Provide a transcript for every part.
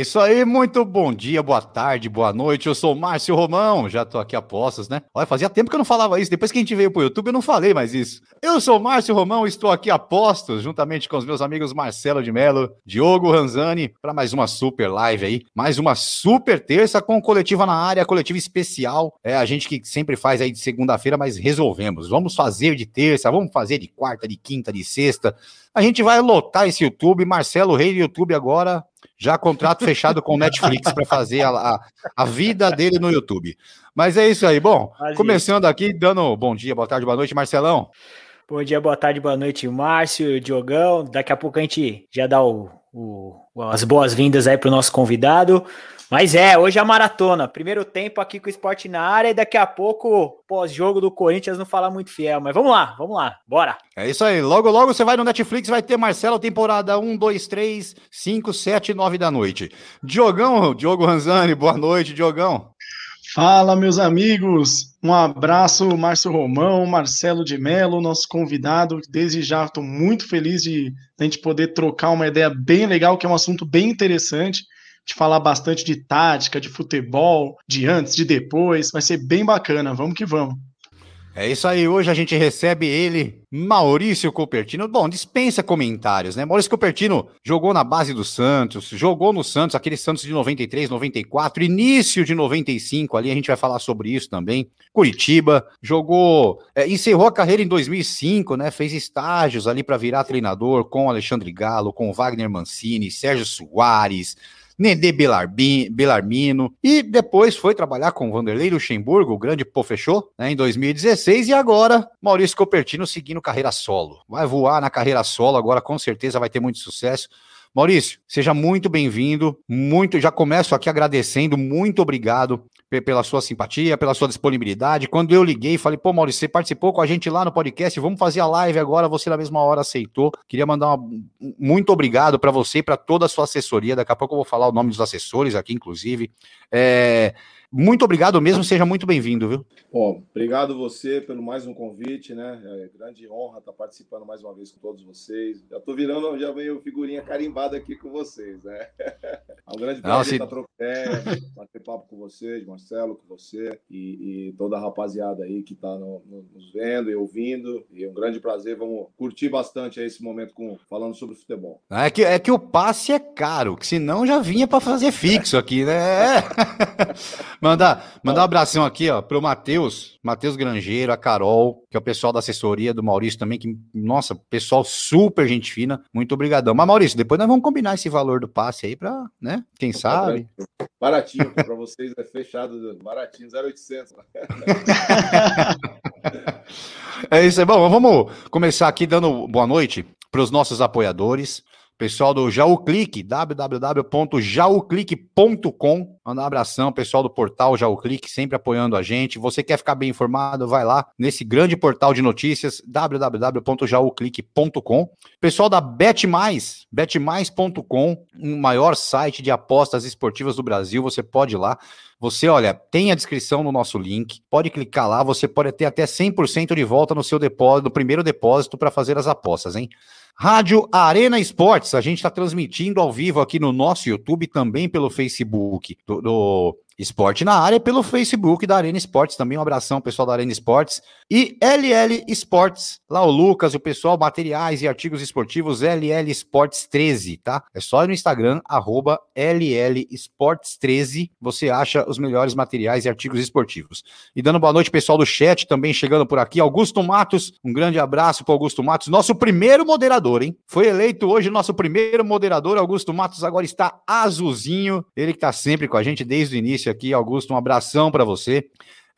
isso aí, muito bom dia, boa tarde, boa noite. Eu sou Márcio Romão, já tô aqui a postos, né? Olha, fazia tempo que eu não falava isso. Depois que a gente veio pro YouTube, eu não falei mais isso. Eu sou Márcio Romão, estou aqui a postos, juntamente com os meus amigos Marcelo de Mello, Diogo Ranzani, para mais uma super live aí. Mais uma super terça com coletiva na área, coletiva especial. É a gente que sempre faz aí de segunda-feira, mas resolvemos. Vamos fazer de terça, vamos fazer de quarta, de quinta, de sexta. A gente vai lotar esse YouTube. Marcelo, rei do YouTube agora, já contrato fechado com o Netflix para fazer a, a, a, vida dele no YouTube. Mas é isso aí. Bom, começando aqui, dando bom dia, boa tarde, boa noite, Marcelão. Bom dia, boa tarde, boa noite, Márcio, Diogão. Daqui a pouco a gente já dá o, o as boas-vindas aí para o nosso convidado. Mas é, hoje é a maratona. Primeiro tempo aqui com o esporte na área e daqui a pouco, pós-jogo do Corinthians, não falar muito fiel. Mas vamos lá, vamos lá, bora. É isso aí. Logo, logo você vai no Netflix, vai ter Marcelo, temporada 1, 2, 3, 5, 7, 9 da noite. Diogão, Diogo Ranzani, boa noite, Diogão. Fala, meus amigos. Um abraço, Márcio Romão, Marcelo de Mello, nosso convidado. Desde já estou muito feliz de, de a gente poder trocar uma ideia bem legal, que é um assunto bem interessante de falar bastante de tática, de futebol, de antes, de depois. Vai ser bem bacana. Vamos que vamos. É isso aí, hoje a gente recebe ele, Maurício Copertino. Bom, dispensa comentários, né? Maurício Copertino jogou na base do Santos, jogou no Santos, aquele Santos de 93, 94, início de 95, ali a gente vai falar sobre isso também. Curitiba, jogou, é, encerrou a carreira em 2005, né? Fez estágios ali para virar treinador com Alexandre Galo, com Wagner Mancini, Sérgio Soares, Nenê Belarmino, e depois foi trabalhar com Vanderlei Luxemburgo, o grande pô fechou, né, em 2016, e agora Maurício Copertino seguindo carreira solo. Vai voar na carreira solo, agora com certeza vai ter muito sucesso. Maurício, seja muito bem-vindo. Muito, já começo aqui agradecendo, muito obrigado pela sua simpatia, pela sua disponibilidade. Quando eu liguei, falei, pô, Maurício, você participou com a gente lá no podcast, vamos fazer a live agora. Você na mesma hora aceitou. Queria mandar uma, muito obrigado para você e para toda a sua assessoria. Daqui a pouco eu vou falar o nome dos assessores aqui, inclusive. É, muito obrigado mesmo, seja muito bem-vindo, viu? Bom, obrigado você pelo mais um convite, né? É grande honra estar participando mais uma vez com todos vocês. Já estou virando, já veio figurinha carimbada aqui com vocês, né? É um grande prazer se... estar trocando, bater papo com vocês, Marcelo, com você e, e toda a rapaziada aí que está no, no, nos vendo e ouvindo. E é um grande prazer, vamos curtir bastante esse momento com, falando sobre futebol. É que, é que o passe é caro, que senão já vinha para fazer fixo aqui, né? Mandar, mandar um abração aqui, ó, pro Matheus, Matheus Grangeiro, a Carol, que é o pessoal da assessoria do Maurício também, que, nossa, pessoal super gente fina, muito obrigadão. Mas, Maurício, depois nós vamos combinar esse valor do passe aí pra, né, quem sabe. Baratinho, para vocês é fechado, baratinho, 0,800. é isso aí, bom, vamos começar aqui dando boa noite para os nossos apoiadores. Pessoal do Jaú Clique, www.jauclique.com. Manda um abração, pessoal do portal Jaú Clique, sempre apoiando a gente. Você quer ficar bem informado, vai lá nesse grande portal de notícias, www.jauclique.com. Pessoal da BetMais, betmais.com, um maior site de apostas esportivas do Brasil, você pode ir lá. Você, olha, tem a descrição no nosso link, pode clicar lá, você pode ter até 100% de volta no seu depósito, no primeiro depósito para fazer as apostas, hein? Rádio Arena Esportes, a gente está transmitindo ao vivo aqui no nosso YouTube, também pelo Facebook do, do Esporte na área pelo Facebook da Arena Esportes também. Um abração, pessoal da Arena Esportes. E LL Esportes, lá o Lucas, o pessoal, materiais e artigos esportivos, LL Esportes 13, tá? É só no Instagram, arroba LL Esportes 13, você acha os melhores materiais e artigos esportivos. E dando boa noite, pessoal do chat, também chegando por aqui, Augusto Matos, um grande abraço para Augusto Matos, nosso primeiro moderador, hein? Foi eleito hoje nosso primeiro moderador, Augusto Matos agora está azulzinho, ele que está sempre com a gente desde o início aqui, Augusto, um abração para você.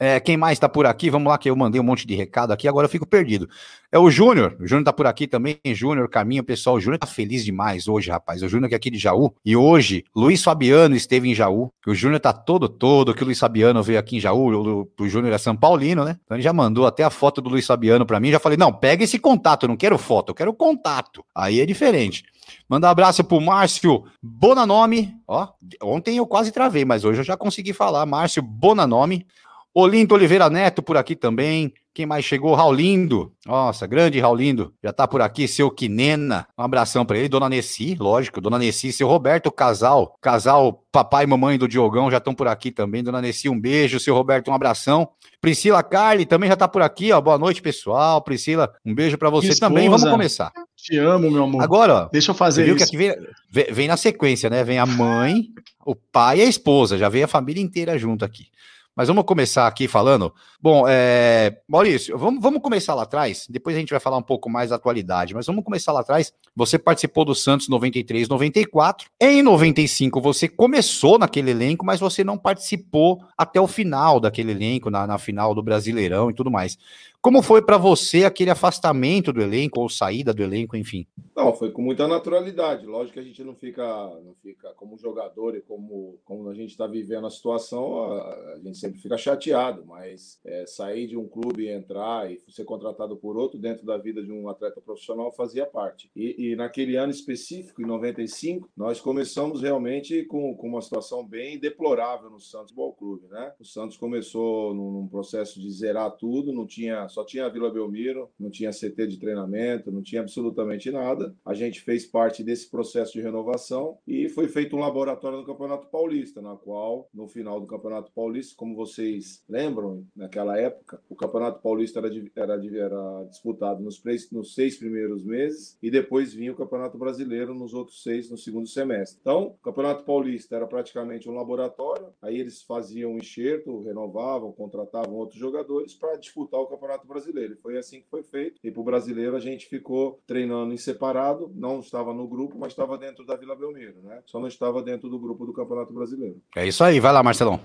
É, quem mais está por aqui? Vamos lá, que eu mandei um monte de recado aqui, agora eu fico perdido. É o Júnior, o Júnior está por aqui também, Júnior, caminho, pessoal. O Júnior tá feliz demais hoje, rapaz. O Júnior que é aqui de Jaú. E hoje, Luiz Fabiano esteve em Jaú. O Júnior tá todo, todo, que o Luiz Fabiano veio aqui em Jaú. O, o Júnior é São Paulino, né? Então ele já mandou até a foto do Luiz Fabiano para mim. Já falei, não, pega esse contato, eu não quero foto, eu quero contato. Aí é diferente. Manda um abraço pro Márcio Bonanome. Ó, ontem eu quase travei, mas hoje eu já consegui falar. Márcio Bonanome. Olinto Oliveira Neto por aqui também. Quem mais chegou? Raulindo. Nossa, grande Raulindo. Já tá por aqui, seu Quinena. Um abração para ele. Dona Nessi, lógico. Dona Nessi, seu Roberto Casal. Casal papai e mamãe do Diogão já estão por aqui também. Dona Nessi, um beijo. Seu Roberto, um abração. Priscila Carli também já tá por aqui, ó. Boa noite, pessoal. Priscila, um beijo para você também. Vamos começar. Te amo, meu amor. Agora, ó. Deixa eu fazer viu isso. que aqui vem, vem na sequência, né? Vem a mãe, o pai e a esposa. Já veio a família inteira junto aqui. Mas vamos começar aqui falando. Bom, é, Maurício, vamos, vamos começar lá atrás. Depois a gente vai falar um pouco mais da atualidade, mas vamos começar lá atrás. Você participou do Santos 93, 94. Em 95 você começou naquele elenco, mas você não participou até o final daquele elenco, na, na final do Brasileirão e tudo mais. Como foi para você aquele afastamento do elenco ou saída do elenco, enfim? Não, foi com muita naturalidade. Lógico que a gente não fica, não fica como jogador e como, como a gente está vivendo a situação, a, a, gente sempre fica chateado. Mas é, sair de um clube e entrar e ser contratado por outro dentro da vida de um atleta profissional fazia parte. E, e naquele ano específico, em 95, nós começamos realmente com, com uma situação bem deplorável no Santos Futebol Clube, né? O Santos começou num, num processo de zerar tudo, não tinha só tinha a Vila Belmiro, não tinha CT de treinamento, não tinha absolutamente nada. A gente fez parte desse processo de renovação e foi feito um laboratório no Campeonato Paulista, na qual, no final do Campeonato Paulista, como vocês lembram, naquela época, o Campeonato Paulista era, era, era disputado nos, nos seis primeiros meses e depois vinha o Campeonato Brasileiro nos outros seis no segundo semestre. Então, o Campeonato Paulista era praticamente um laboratório, aí eles faziam enxerto, renovavam, contratavam outros jogadores para disputar o Campeonato Campeonato Brasileiro. E foi assim que foi feito. E para o brasileiro a gente ficou treinando em separado, não estava no grupo, mas estava dentro da Vila Belmiro, né? Só não estava dentro do grupo do Campeonato Brasileiro. É isso aí, vai lá, Marcelão.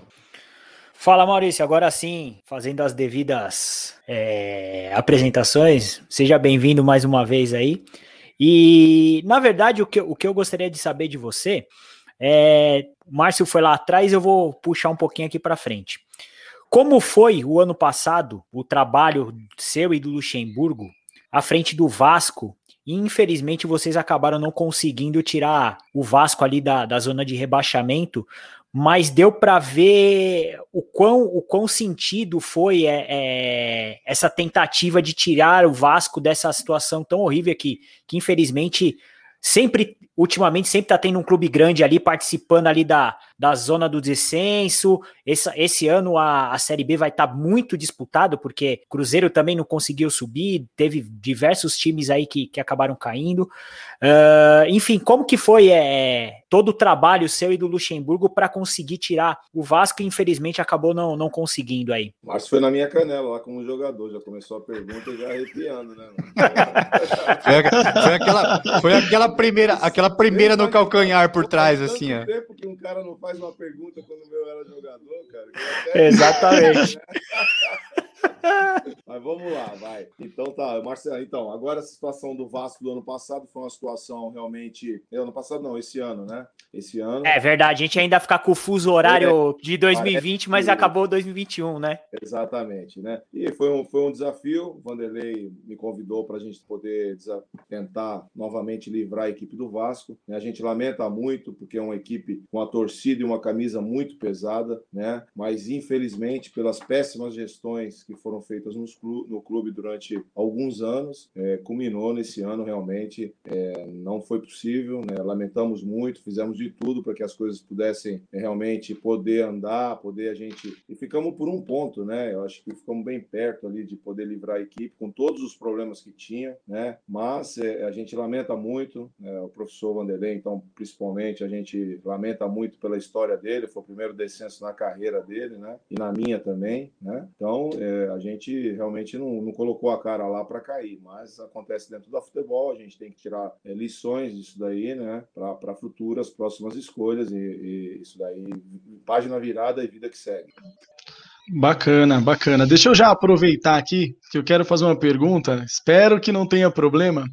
Fala Maurício, agora sim, fazendo as devidas é, apresentações, seja bem-vindo mais uma vez aí. E na verdade, o que, o que eu gostaria de saber de você é. O Márcio foi lá atrás, eu vou puxar um pouquinho aqui para frente. Como foi o ano passado o trabalho seu e do Luxemburgo à frente do Vasco? E infelizmente vocês acabaram não conseguindo tirar o Vasco ali da, da zona de rebaixamento, mas deu para ver o quão, o quão sentido foi é, é, essa tentativa de tirar o Vasco dessa situação tão horrível que, que infelizmente sempre, ultimamente, sempre tá tendo um clube grande ali participando ali da, da zona do descenso. Esse, esse ano a, a Série B vai estar tá muito disputado, porque Cruzeiro também não conseguiu subir, teve diversos times aí que, que acabaram caindo. Uh, enfim, como que foi é, todo o trabalho seu e do Luxemburgo para conseguir tirar o Vasco e infelizmente acabou não, não conseguindo aí? Mas foi na minha canela lá como jogador, já começou a pergunta já arrepiando, né? foi, foi, aquela, foi aquela primeira, aquela primeira no calcanhar por trás, assim, ó. tempo que um cara não faz uma pergunta quando eu era jogador, cara. Exatamente. Mas vamos lá, vai. Então tá, Marcelo. Então, agora a situação do Vasco do ano passado foi uma situação realmente. Ano passado não, esse ano, né? Esse ano. É verdade, a gente ainda ficar com o fuso horário é, de 2020, mas acabou 2021, né? Exatamente, né? E foi um, foi um desafio. O Vanderlei me convidou para a gente poder tentar novamente livrar a equipe do Vasco. A gente lamenta muito, porque é uma equipe com a torcida e uma camisa muito pesada, né? Mas infelizmente, pelas péssimas gestões que foram feitas no clube durante alguns anos, é, culminou nesse ano realmente. É, não foi possível, né? lamentamos muito, fizemos de tudo para que as coisas pudessem é, realmente poder andar, poder a gente. E ficamos por um ponto, né? Eu acho que ficamos bem perto ali de poder livrar a equipe com todos os problemas que tinha, né? Mas é, a gente lamenta muito, né? o professor Vanderlei, então, principalmente, a gente lamenta muito pela história dele, foi o primeiro descenso na carreira dele, né? E na minha também, né? Então, é, a gente realmente não, não, colocou a cara lá para cair, mas acontece dentro do futebol, a gente tem que tirar é, lições disso daí, né, para futuras, próximas escolhas, e, e isso daí, página virada e vida que segue. Bacana, bacana. Deixa eu já aproveitar aqui, que eu quero fazer uma pergunta, espero que não tenha problema.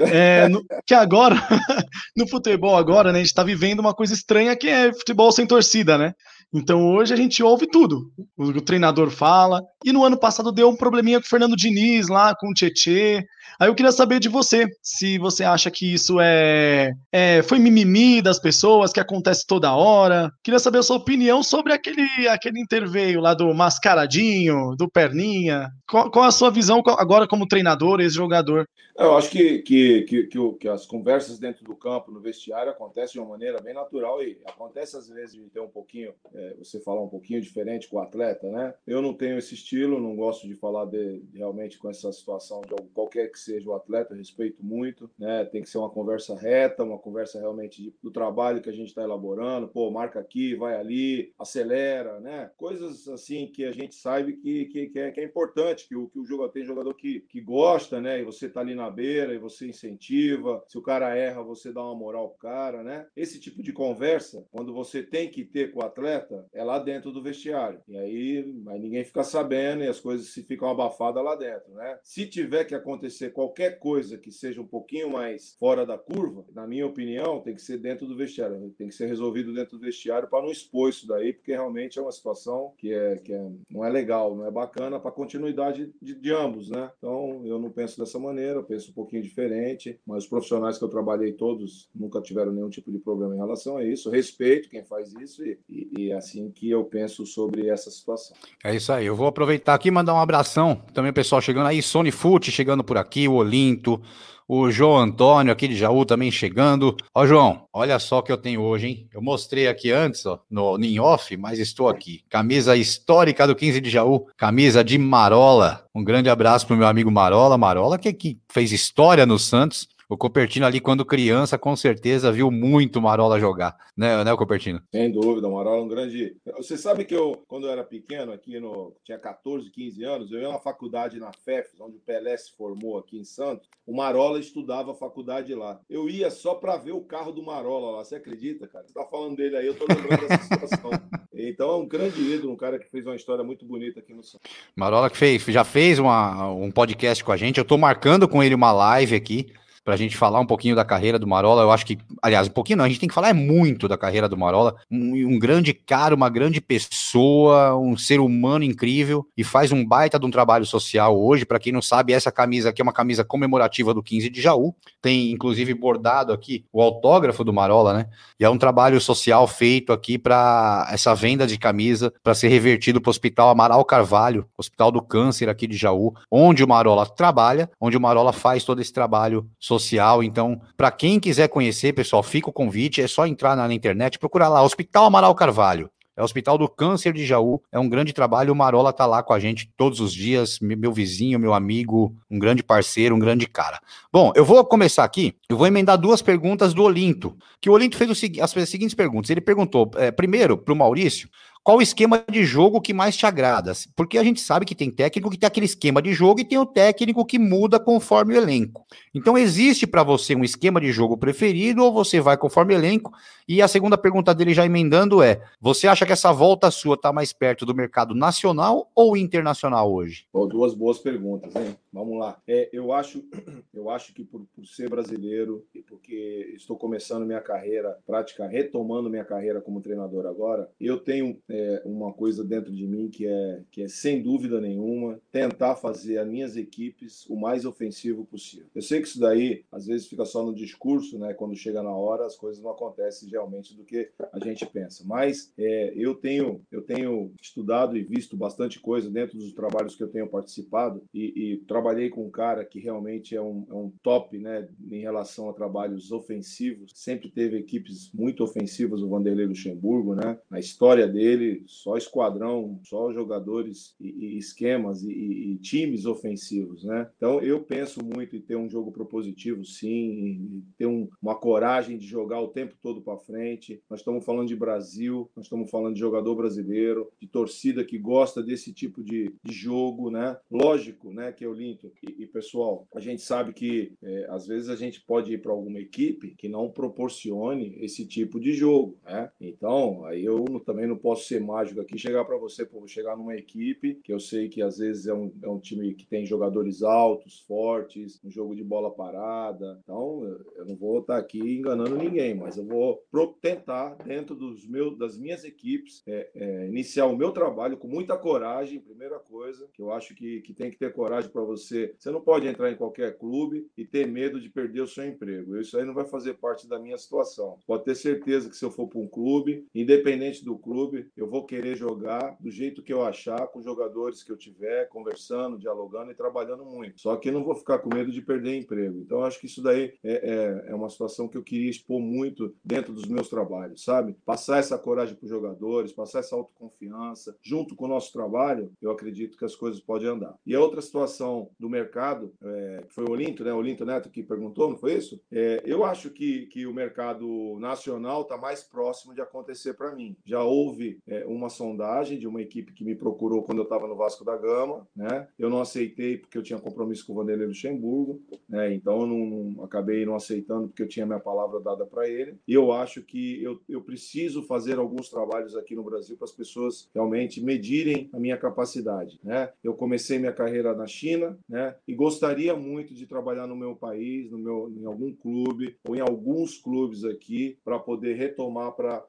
É, no, que agora, no futebol agora, né, a gente está vivendo uma coisa estranha que é futebol sem torcida, né? Então hoje a gente ouve tudo. O, o treinador fala. E no ano passado deu um probleminha com o Fernando Diniz lá, com o Tietê. Aí eu queria saber de você, se você acha que isso é, é foi mimimi das pessoas, que acontece toda hora. Queria saber a sua opinião sobre aquele, aquele interveio lá do mascaradinho, do perninha. Qual, qual a sua visão agora como treinador, ex-jogador? Eu acho que, que, que, que, que, as conversas dentro do campo, no vestiário, acontecem de uma maneira bem natural e acontece às vezes de ter um pouquinho, é, você falar um pouquinho diferente com o atleta, né? Eu não tenho esse estilo, não gosto de falar de, realmente com essa situação de qualquer que seja o atleta, eu respeito muito, né? Tem que ser uma conversa reta, uma conversa realmente do trabalho que a gente está elaborando, pô, marca aqui, vai ali, acelera, né? Coisas assim que a gente sabe que, que, que, é, que é importante, que o, que o jogador tem jogador que, que gosta, né? E você tá ali na beira e você incentiva. Se o cara erra, você dá uma moral pro cara, né? Esse tipo de conversa, quando você tem que ter com o atleta, é lá dentro do vestiário. E aí, aí ninguém fica sabendo e as coisas se ficam abafadas lá dentro, né? Se tiver que acontecer qualquer coisa que seja um pouquinho mais fora da curva, na minha opinião, tem que ser dentro do vestiário, tem que ser resolvido dentro do vestiário para não expor isso daí, porque realmente é uma situação que é que é, não é legal, não é bacana para continuidade de, de ambos, né? Então, eu não penso dessa maneira, eu penso um pouquinho diferente, mas os profissionais que eu trabalhei todos nunca tiveram nenhum tipo de problema em relação a isso. Respeito quem faz isso e, e, e assim que eu penso sobre essa situação. É isso aí. Eu vou aproveitar aqui e mandar um abração também pessoal chegando aí, Sony Foot chegando por aqui, o Olinto, o João Antônio aqui de Jaú também chegando. Ó, João, olha só o que eu tenho hoje, hein? Eu mostrei aqui antes, ó, no off, mas estou aqui. Camisa histórica do 15 de Jaú, camisa de Marola. Um grande abraço pro meu amigo Marola. Marola que, que fez história no Santos. O Copertino ali, quando criança, com certeza viu muito Marola jogar, né, né Copertino? Sem dúvida, o Marola é um grande. Você sabe que eu, quando eu era pequeno, aqui no. tinha 14, 15 anos, eu ia na faculdade na FEF, onde o Pelé se formou aqui em Santos. O Marola estudava a faculdade lá. Eu ia só para ver o carro do Marola lá. Você acredita, cara? Você tá falando dele aí, eu tô lembrando dessa situação. Então é um grande ídolo, um cara que fez uma história muito bonita aqui no Santos. Marola que fez, já fez uma, um podcast com a gente. Eu tô marcando com ele uma live aqui para a gente falar um pouquinho da carreira do Marola. Eu acho que, aliás, um pouquinho não, a gente tem que falar é muito da carreira do Marola. Um, um, grande cara, uma grande pessoa, um ser humano incrível e faz um baita de um trabalho social hoje. Para quem não sabe, essa camisa aqui é uma camisa comemorativa do 15 de Jaú. Tem inclusive bordado aqui o autógrafo do Marola, né? E é um trabalho social feito aqui para essa venda de camisa para ser revertido para o Hospital Amaral Carvalho, Hospital do Câncer aqui de Jaú, onde o Marola trabalha, onde o Marola faz todo esse trabalho social social. Então, para quem quiser conhecer, pessoal, fica o convite. É só entrar na, na internet, procurar lá, Hospital Amaral Carvalho. É o Hospital do Câncer de Jaú. É um grande trabalho. O Marola tá lá com a gente todos os dias. Meu vizinho, meu amigo, um grande parceiro, um grande cara. Bom, eu vou começar aqui. Eu vou emendar duas perguntas do Olinto. Que o Olinto fez as seguintes perguntas. Ele perguntou, é, primeiro, para o Maurício, qual o esquema de jogo que mais te agrada? Porque a gente sabe que tem técnico que tem aquele esquema de jogo e tem o técnico que muda conforme o elenco. Então, existe para você um esquema de jogo preferido ou você vai conforme o elenco? E a segunda pergunta dele, já emendando, é: você acha que essa volta sua está mais perto do mercado nacional ou internacional hoje? Duas boas perguntas, hein? Vamos lá. É, eu, acho, eu acho que por, por ser brasileiro e porque estou começando minha carreira, prática, retomando minha carreira como treinador agora, eu tenho é, uma coisa dentro de mim que é, que é, sem dúvida nenhuma, tentar fazer as minhas equipes o mais ofensivo possível. Eu sei que isso daí, às vezes, fica só no discurso, né? Quando chega na hora, as coisas não acontecem realmente do que a gente pensa. Mas é, eu, tenho, eu tenho estudado e visto bastante coisa dentro dos trabalhos que eu tenho participado e, e trabalhei com um cara que realmente é um, é um top, né? Em relação a trabalhos ofensivos. Sempre teve equipes muito ofensivas, o Vanderlei Luxemburgo, né? Na história dele, só esquadrão, só jogadores e, e esquemas e, e, times ofensivos, né? Então eu penso muito em ter um jogo propositivo, sim, ter um, uma coragem de jogar o tempo todo para frente. Nós estamos falando de Brasil, nós estamos falando de jogador brasileiro, de torcida que gosta desse tipo de, de jogo, né? Lógico, né? Que eu li muito. E, e pessoal, a gente sabe que é, às vezes a gente pode ir para alguma equipe que não proporcione esse tipo de jogo, né? Então, aí eu também não posso ser mágico aqui, chegar para você, pô, chegar numa equipe que eu sei que às vezes é um, é um time que tem jogadores altos, fortes, um jogo de bola parada. Então, eu não vou estar aqui enganando ninguém, mas eu vou tentar, dentro dos meus, das minhas equipes, é, é, iniciar o meu trabalho com muita coragem, primeira coisa, que eu acho que, que tem que ter coragem para você. Você não pode entrar em qualquer clube e ter medo de perder o seu emprego. Isso aí não vai fazer parte da minha situação. Pode ter certeza que se eu for para um clube, independente do clube, eu vou querer jogar do jeito que eu achar, com os jogadores que eu tiver, conversando, dialogando e trabalhando muito. Só que não vou ficar com medo de perder emprego. Então, acho que isso daí é, é, é uma situação que eu queria expor muito dentro dos meus trabalhos, sabe? Passar essa coragem para os jogadores, passar essa autoconfiança, junto com o nosso trabalho, eu acredito que as coisas podem andar. E a outra situação do mercado, é, foi o Olinto, né? O Olinto Neto que perguntou, não foi isso? É, eu acho que, que o mercado nacional está mais próximo de acontecer para mim. Já houve é, uma sondagem de uma equipe que me procurou quando eu estava no Vasco da Gama, né? Eu não aceitei porque eu tinha compromisso com o Vanderlei Luxemburgo, né? Então eu não, acabei não aceitando porque eu tinha minha palavra dada para ele. E eu acho que eu, eu preciso fazer alguns trabalhos aqui no Brasil para as pessoas realmente medirem a minha capacidade, né? Eu comecei minha carreira na China, né? E gostaria muito de trabalhar no meu país, no meu, em algum clube ou em alguns clubes aqui para poder retomar para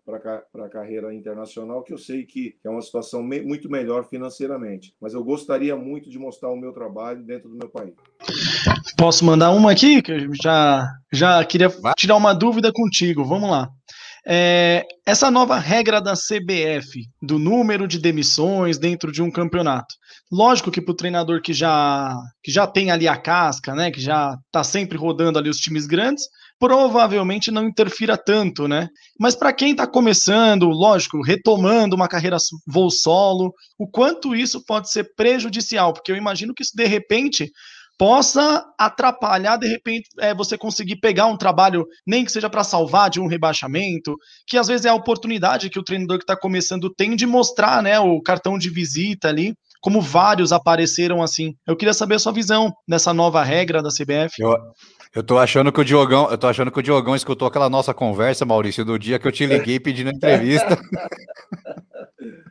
a carreira internacional, que eu sei que é uma situação me, muito melhor financeiramente. Mas eu gostaria muito de mostrar o meu trabalho dentro do meu país. Posso mandar uma aqui? Que eu já, já queria tirar uma dúvida contigo. Vamos lá. É, essa nova regra da CBF, do número de demissões dentro de um campeonato. Lógico que para o treinador que já, que já tem ali a casca, né, que já está sempre rodando ali os times grandes, provavelmente não interfira tanto, né? Mas para quem está começando, lógico, retomando uma carreira voo solo, o quanto isso pode ser prejudicial? Porque eu imagino que isso de repente possa atrapalhar, de repente, é, você conseguir pegar um trabalho, nem que seja para salvar de um rebaixamento, que às vezes é a oportunidade que o treinador que está começando tem de mostrar né, o cartão de visita ali, como vários apareceram assim. Eu queria saber a sua visão dessa nova regra da CBF. Eu, eu tô achando que o Diogão, eu tô achando que o Diogão escutou aquela nossa conversa, Maurício, do dia que eu te liguei pedindo entrevista.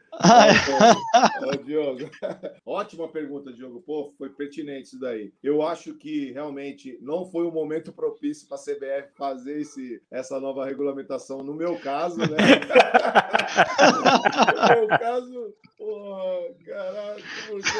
Ô, Diogo. Ótima pergunta, Diogo. Pô, foi pertinente isso daí. Eu acho que realmente não foi o um momento propício para a CBF fazer esse, essa nova regulamentação. No meu caso, né? no meu caso, pô, caralho, porque...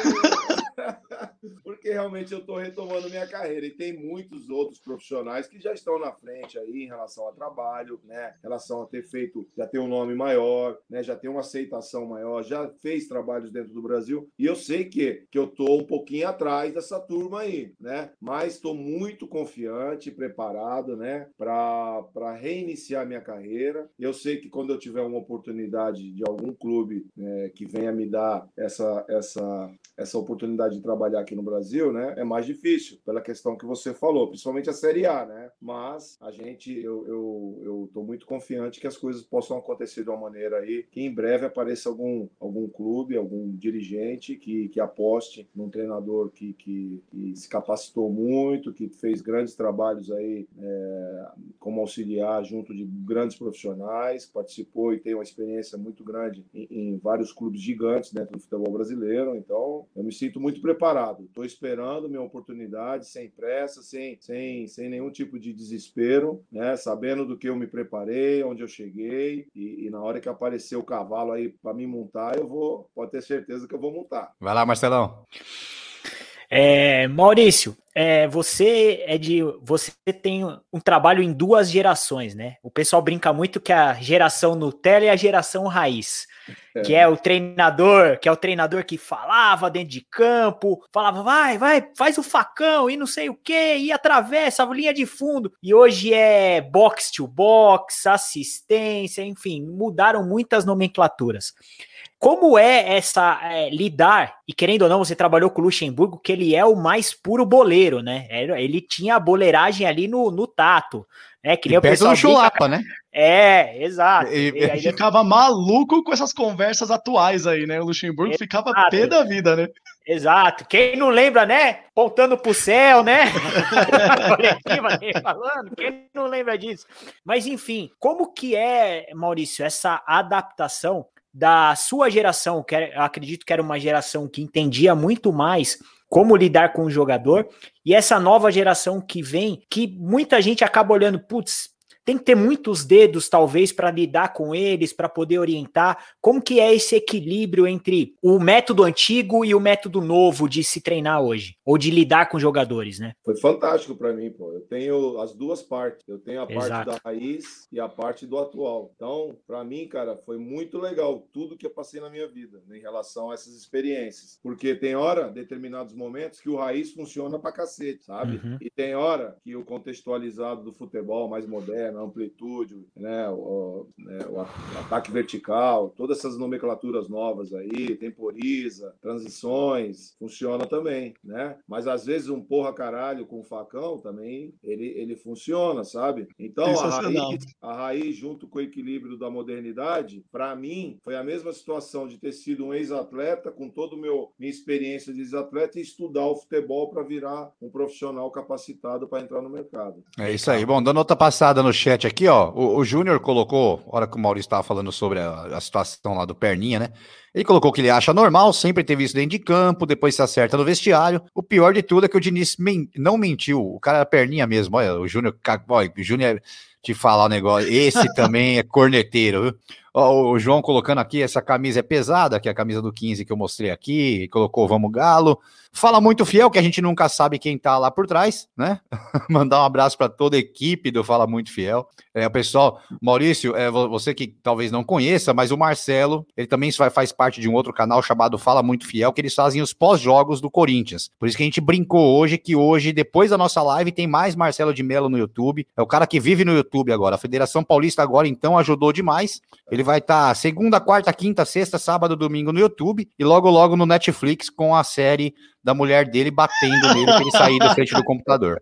porque realmente eu estou retomando minha carreira e tem muitos outros profissionais que já estão na frente aí em relação ao trabalho, né? Em relação a ter feito, já ter um nome maior, né? Já ter uma aceitação maior maior, já fez trabalhos dentro do Brasil, e eu sei que, que eu estou um pouquinho atrás dessa turma aí, né? Mas estou muito confiante, preparado, né, para reiniciar minha carreira. Eu sei que quando eu tiver uma oportunidade de algum clube né, que venha me dar essa, essa, essa oportunidade de trabalhar aqui no Brasil, né, é mais difícil, pela questão que você falou, principalmente a Série A, né? Mas a gente, eu eu, eu muito confiante que as coisas possam acontecer de uma maneira aí, que em breve apareça algum algum, clube, algum dirigente que, que aposte num treinador que, que, que se capacitou muito, que fez grandes trabalhos aí é, como auxiliar junto de grandes profissionais, participou e tem uma experiência muito grande em, em vários clubes gigantes dentro do futebol brasileiro. Então, eu me sinto muito preparado. Estou esperando minha oportunidade, sem pressa, sem, sem, sem nenhum tipo de desespero, né? sabendo do que eu me preparei, onde eu cheguei, e, e na hora que apareceu o cavalo aí para me montar montar, eu vou, pode ter certeza que eu vou montar. Vai lá, Marcelão. É, Maurício, é, você é de. Você tem um trabalho em duas gerações, né? O pessoal brinca muito que a geração Nutella é a geração raiz. É. Que é o treinador, que é o treinador que falava dentro de campo, falava, vai, vai, faz o facão e não sei o que, e atravessa a linha de fundo. E hoje é box to box, assistência, enfim, mudaram muitas nomenclaturas. Como é essa é, lidar? E querendo ou não, você trabalhou com o Luxemburgo, que ele é o mais puro boleiro, né? Ele tinha a boleiragem ali no, no tato. É, que nem e o do Chulapa, né? É, exato. E, e aí ficava maluco com essas conversas atuais aí, né? O Luxemburgo exato. ficava pé da vida, né? Exato. Quem não lembra, né? Pontando pro céu, né? falando, quem não lembra disso? Mas enfim, como que é, Maurício, essa adaptação da sua geração, que acredito que era uma geração que entendia muito mais como lidar com o jogador, e essa nova geração que vem, que muita gente acaba olhando, putz, tem que ter muitos dedos, talvez, para lidar com eles, para poder orientar. Como que é esse equilíbrio entre o método antigo e o método novo de se treinar hoje? Ou de lidar com jogadores, né? Foi fantástico para mim, pô. Eu tenho as duas partes. Eu tenho a Exato. parte da raiz e a parte do atual. Então, para mim, cara, foi muito legal tudo que eu passei na minha vida né, em relação a essas experiências. Porque tem hora, determinados momentos, que o raiz funciona pra cacete, sabe? Uhum. E tem hora que o contextualizado do futebol mais moderno, na amplitude, né, o, né, o, ataque vertical, todas essas nomenclaturas novas aí, temporiza, transições, funciona também, né? Mas às vezes um porra caralho com facão também, ele, ele funciona, sabe? Então a raiz, a raiz junto com o equilíbrio da modernidade, para mim, foi a mesma situação de ter sido um ex-atleta com toda a minha experiência de ex-atleta e estudar o futebol para virar um profissional capacitado para entrar no mercado. É isso aí. Bom, dando outra passada no chat aqui, ó. O, o Júnior colocou, hora que o Maurício estava falando sobre a, a, situação lá do Perninha, né? Ele colocou que ele acha normal, sempre teve isso dentro de campo, depois se acerta no vestiário. O pior de tudo é que o Diniz men não mentiu. O cara era perninha mesmo. Olha, o Júnior, o Júnior te falar o negócio. Esse também é corneteiro, viu? O João colocando aqui, essa camisa é pesada, que é a camisa do 15 que eu mostrei aqui, colocou Vamos Galo. Fala muito fiel, que a gente nunca sabe quem tá lá por trás, né? Mandar um abraço para toda a equipe do Fala Muito Fiel. É, o pessoal, Maurício, é, você que talvez não conheça, mas o Marcelo, ele também faz parte de um outro canal chamado Fala Muito Fiel, que eles fazem os pós-jogos do Corinthians. Por isso que a gente brincou hoje que hoje, depois da nossa live, tem mais Marcelo de Mello no YouTube. É o cara que vive no YouTube agora. A Federação Paulista agora, então, ajudou demais. Ele vai estar tá segunda, quarta, quinta, sexta, sábado, domingo no YouTube e logo, logo no Netflix com a série da mulher dele batendo nele para ele sair da frente do computador.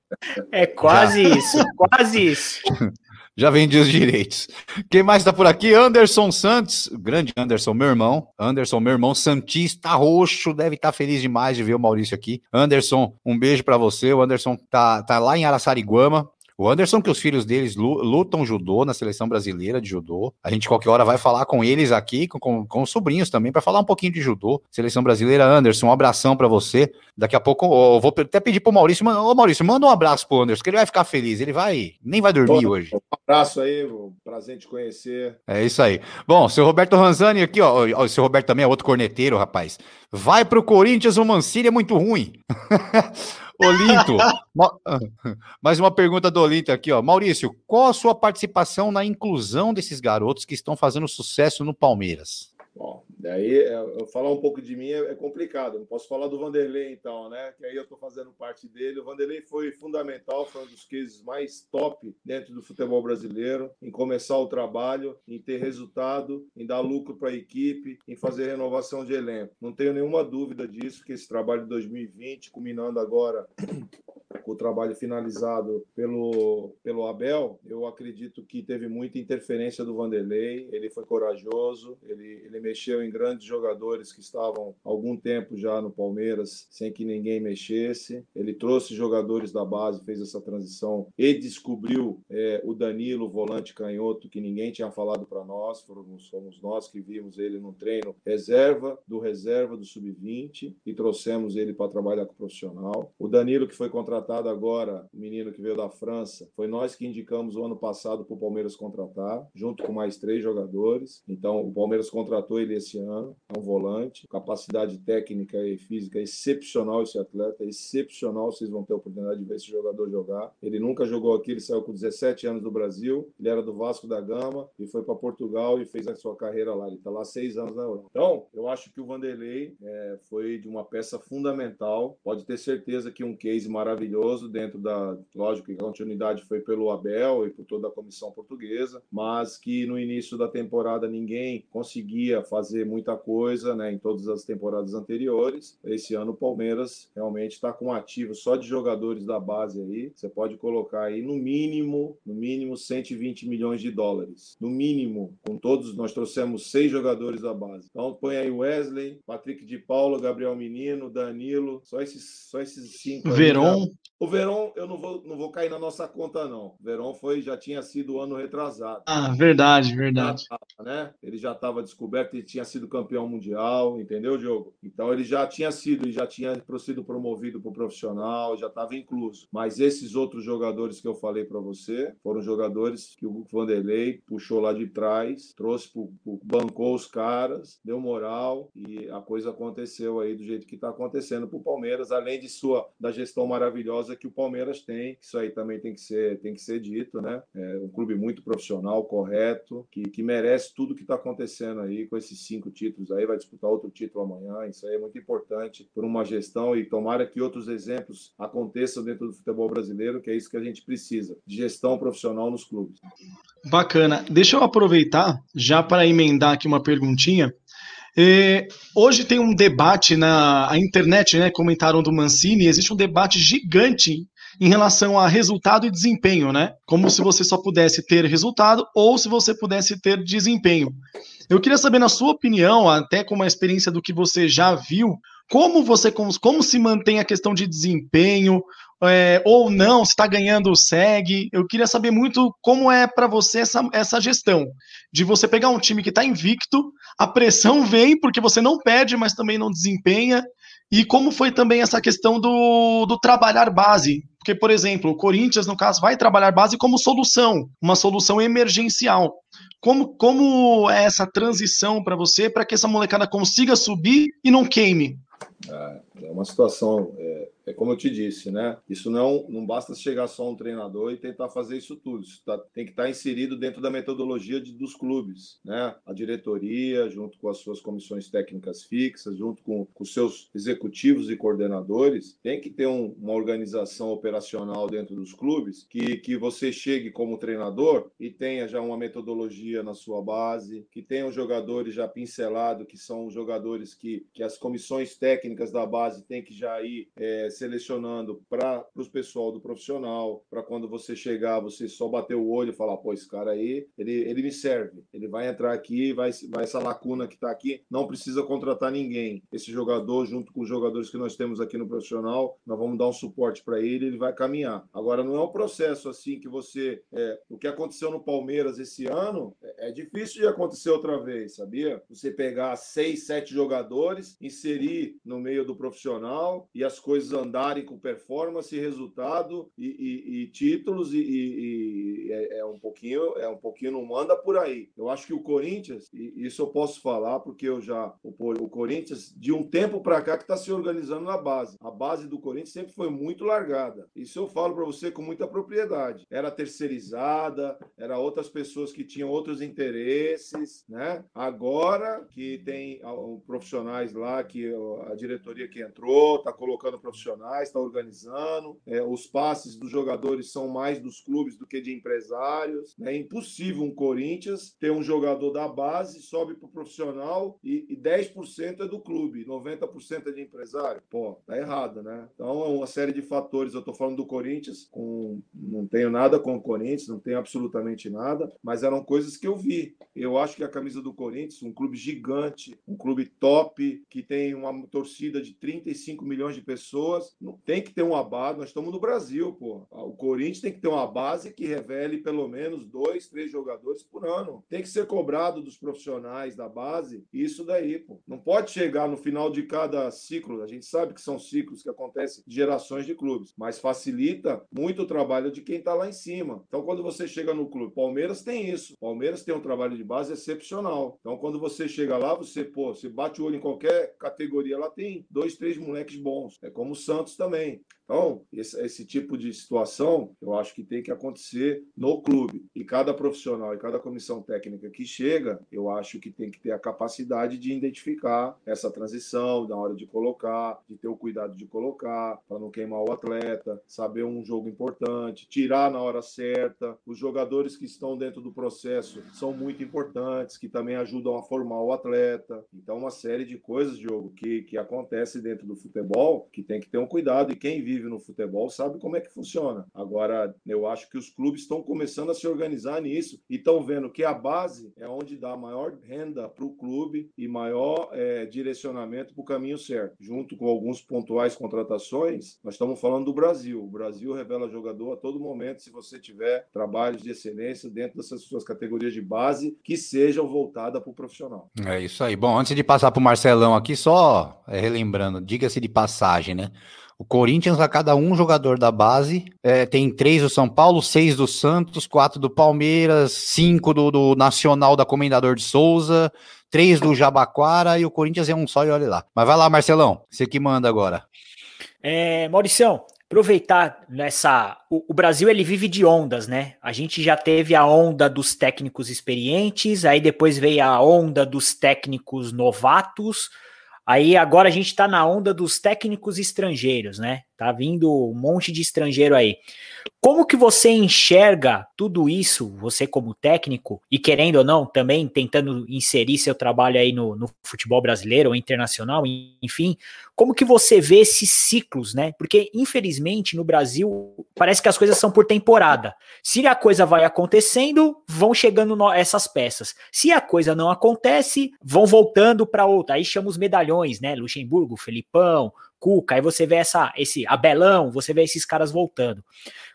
É quase Já. isso, quase isso. Já vendi os direitos. Quem mais está por aqui? Anderson Santos, grande Anderson, meu irmão. Anderson, meu irmão, Santista roxo, deve estar tá feliz demais de ver o Maurício aqui. Anderson, um beijo para você. O Anderson tá, tá lá em Araçariguama, o Anderson, que os filhos deles lutam judô na seleção brasileira de judô. A gente qualquer hora vai falar com eles aqui, com, com, com os sobrinhos também, para falar um pouquinho de judô. Seleção brasileira, Anderson, um abração para você. Daqui a pouco eu vou até pedir pro Maurício, ô Maurício, manda um abraço pro Anderson, que ele vai ficar feliz. Ele vai, nem vai dormir hoje. Um abraço aí, prazer te conhecer. É isso aí. Bom, seu Roberto Ranzani aqui, ó, o seu Roberto também é outro corneteiro, rapaz. Vai pro Corinthians, o Mancini é muito ruim. Olinto, mais uma pergunta do Olinto aqui, ó. Maurício, qual a sua participação na inclusão desses garotos que estão fazendo sucesso no Palmeiras? Bom, daí é, eu falar um pouco de mim é, é complicado. Não posso falar do Vanderlei, então, né? Que aí eu estou fazendo parte dele. O Vanderlei foi fundamental, foi um dos cases mais top dentro do futebol brasileiro, em começar o trabalho, em ter resultado, em dar lucro para a equipe, em fazer renovação de elenco. Não tenho nenhuma dúvida disso, que esse trabalho de 2020, culminando agora com o trabalho finalizado pelo, pelo Abel, eu acredito que teve muita interferência do Vanderlei. Ele foi corajoso, ele, ele mexeu em grandes jogadores que estavam algum tempo já no Palmeiras sem que ninguém mexesse. Ele trouxe jogadores da base, fez essa transição e descobriu é, o Danilo, volante canhoto, que ninguém tinha falado para nós. Fomos, fomos nós que vimos ele no treino reserva do reserva do sub-20 e trouxemos ele para trabalhar com o profissional. O Danilo, que foi contratado agora, o menino que veio da França, foi nós que indicamos o ano passado para o Palmeiras contratar, junto com mais três jogadores. Então, o Palmeiras contratou ele esse ano, é um volante, capacidade técnica e física excepcional esse atleta, excepcional, vocês vão ter a oportunidade de ver esse jogador jogar. Ele nunca jogou aqui, ele saiu com 17 anos do Brasil, ele era do Vasco da Gama e foi para Portugal e fez a sua carreira lá. Ele está lá seis anos na Europa. Então, eu acho que o Vanderlei é, foi de uma peça fundamental. Pode ter certeza que um case maravilhoso dentro da, lógico que a continuidade foi pelo Abel e por toda a comissão portuguesa, mas que no início da temporada ninguém conseguia fazer muita coisa, né, em todas as temporadas anteriores. Esse ano o Palmeiras realmente está com um ativo só de jogadores da base aí. Você pode colocar aí no mínimo, no mínimo 120 milhões de dólares. No mínimo, com todos nós trouxemos seis jogadores da base. Então põe aí Wesley, Patrick de Paula, Gabriel Menino, Danilo, só esses, só esses cinco. Veron. O Verón, eu não vou, não vou cair na nossa conta, não. O Verón foi, já tinha sido ano retrasado. Ah, verdade, verdade. né? Ele já estava descoberto, ele tinha sido campeão mundial, entendeu, Diogo? Então ele já tinha sido, já tinha sido promovido para o profissional, já estava incluso. Mas esses outros jogadores que eu falei para você foram jogadores que o Vanderlei puxou lá de trás, trouxe, pro, pro, bancou os caras, deu moral e a coisa aconteceu aí do jeito que está acontecendo para o Palmeiras, além de sua da gestão maravilhosa que o Palmeiras tem. Isso aí também tem que ser, tem que ser dito, né? É um clube muito profissional, correto, que, que merece tudo que está acontecendo aí com esses cinco títulos aí. Vai disputar outro título amanhã. Isso aí é muito importante por uma gestão e tomara que outros exemplos aconteçam dentro do futebol brasileiro, que é isso que a gente precisa, de gestão profissional nos clubes. Bacana. Deixa eu aproveitar já para emendar aqui uma perguntinha. É, hoje tem um debate na internet, né? Comentaram do Mancini, existe um debate gigante em relação a resultado e desempenho, né? Como se você só pudesse ter resultado ou se você pudesse ter desempenho. Eu queria saber, na sua opinião, até com a experiência do que você já viu, como você como, se mantém a questão de desempenho, é, ou não, se está ganhando, segue. Eu queria saber muito como é para você essa, essa gestão de você pegar um time que está invicto, a pressão vem porque você não perde, mas também não desempenha. E como foi também essa questão do, do trabalhar base? Porque, por exemplo, o Corinthians, no caso, vai trabalhar base como solução, uma solução emergencial. Como, como é essa transição para você, para que essa molecada consiga subir e não queime? É, é uma situação é, como eu te disse, né? Isso não, não basta chegar só um treinador e tentar fazer isso tudo. Isso tá, tem que estar tá inserido dentro da metodologia de, dos clubes, né? A diretoria, junto com as suas comissões técnicas fixas, junto com os seus executivos e coordenadores, tem que ter um, uma organização operacional dentro dos clubes que, que você chegue como treinador e tenha já uma metodologia na sua base, que tenha os jogadores já pincelados, que são os jogadores que, que as comissões técnicas da base têm que já ir é, selecionando para os pessoal do profissional, para quando você chegar, você só bater o olho e falar, pô, esse cara aí, ele, ele me serve, ele vai entrar aqui, vai, vai essa lacuna que está aqui, não precisa contratar ninguém. Esse jogador, junto com os jogadores que nós temos aqui no profissional, nós vamos dar um suporte para ele, ele vai caminhar. Agora, não é um processo assim que você. É, o que aconteceu no Palmeiras esse ano é, é difícil de acontecer outra vez, sabia? Você pegar seis, sete jogadores, inserir no meio do profissional e as coisas andarem com performance, resultado e, e, e títulos e, e é, é, um pouquinho, é um pouquinho não manda por aí. Eu acho que o Corinthians, e isso eu posso falar porque eu já o, o Corinthians de um tempo para cá que está se organizando na base. A base do Corinthians sempre foi muito largada. Isso eu falo para você com muita propriedade. Era terceirizada, era outras pessoas que tinham outros interesses, né? Agora que tem profissionais lá que a diretoria que entrou está colocando profissionais profissionais, está organizando. É, os passes dos jogadores são mais dos clubes do que de empresários. É impossível um Corinthians ter um jogador da base, sobe para o profissional e, e 10% é do clube, 90% é de empresário. Pô, tá errado, né? Então é uma série de fatores. Eu estou falando do Corinthians, com, não tenho nada com o Corinthians, não tenho absolutamente nada, mas eram coisas que eu vi. Eu acho que a camisa do Corinthians, um clube gigante, um clube top, que tem uma torcida de 35 milhões de pessoas tem que ter uma base, nós estamos no Brasil, pô. O Corinthians tem que ter uma base que revele pelo menos dois, três jogadores por ano. Tem que ser cobrado dos profissionais da base isso daí, pô. Não pode chegar no final de cada ciclo. A gente sabe que são ciclos que acontecem de gerações de clubes, mas facilita muito o trabalho de quem está lá em cima. Então, quando você chega no clube, Palmeiras tem isso. Palmeiras tem um trabalho de base excepcional. Então, quando você chega lá, você, pô, você bate o olho em qualquer categoria, lá tem dois, três moleques bons. É como o também. Então, esse, esse, tipo de situação, eu acho que tem que acontecer no clube. E cada profissional e cada comissão técnica que chega, eu acho que tem que ter a capacidade de identificar essa transição, na hora de colocar, de ter o cuidado de colocar, para não queimar o atleta, saber um jogo importante, tirar na hora certa. Os jogadores que estão dentro do processo são muito importantes, que também ajudam a formar o atleta. Então, uma série de coisas, Diogo, que, que acontece dentro do futebol, que tem que ter um cuidado. E quem vive vive no futebol sabe como é que funciona. Agora, eu acho que os clubes estão começando a se organizar nisso e estão vendo que a base é onde dá maior renda para o clube e maior é, direcionamento para o caminho certo. Junto com alguns pontuais contratações, nós estamos falando do Brasil. O Brasil revela jogador a todo momento se você tiver trabalhos de excelência dentro dessas suas categorias de base que sejam voltadas para o profissional. É isso aí. Bom, antes de passar para o Marcelão aqui, só é, relembrando, diga-se de passagem, né? O Corinthians, a cada um jogador da base, é, tem três do São Paulo, seis do Santos, quatro do Palmeiras, cinco do, do Nacional da Comendador de Souza, três do Jabaquara e o Corinthians é um só e olha lá. Mas vai lá, Marcelão, você que manda agora. É, aproveitar nessa. O, o, Brasil ele vive de ondas, né? A gente já teve a onda dos técnicos experientes, aí depois veio a onda dos técnicos novatos. Aí agora a gente está na onda dos técnicos estrangeiros, né? Tá vindo um monte de estrangeiro aí. Como que você enxerga tudo isso, você como técnico, e querendo ou não, também tentando inserir seu trabalho aí no, no futebol brasileiro ou internacional, enfim, como que você vê esses ciclos, né? Porque, infelizmente, no Brasil, parece que as coisas são por temporada. Se a coisa vai acontecendo, vão chegando no, essas peças. Se a coisa não acontece, vão voltando para outra. Aí chama os medalhões, né? Luxemburgo, Felipão, Cuca, aí você vê essa, esse Abelão, você vê esses caras voltando.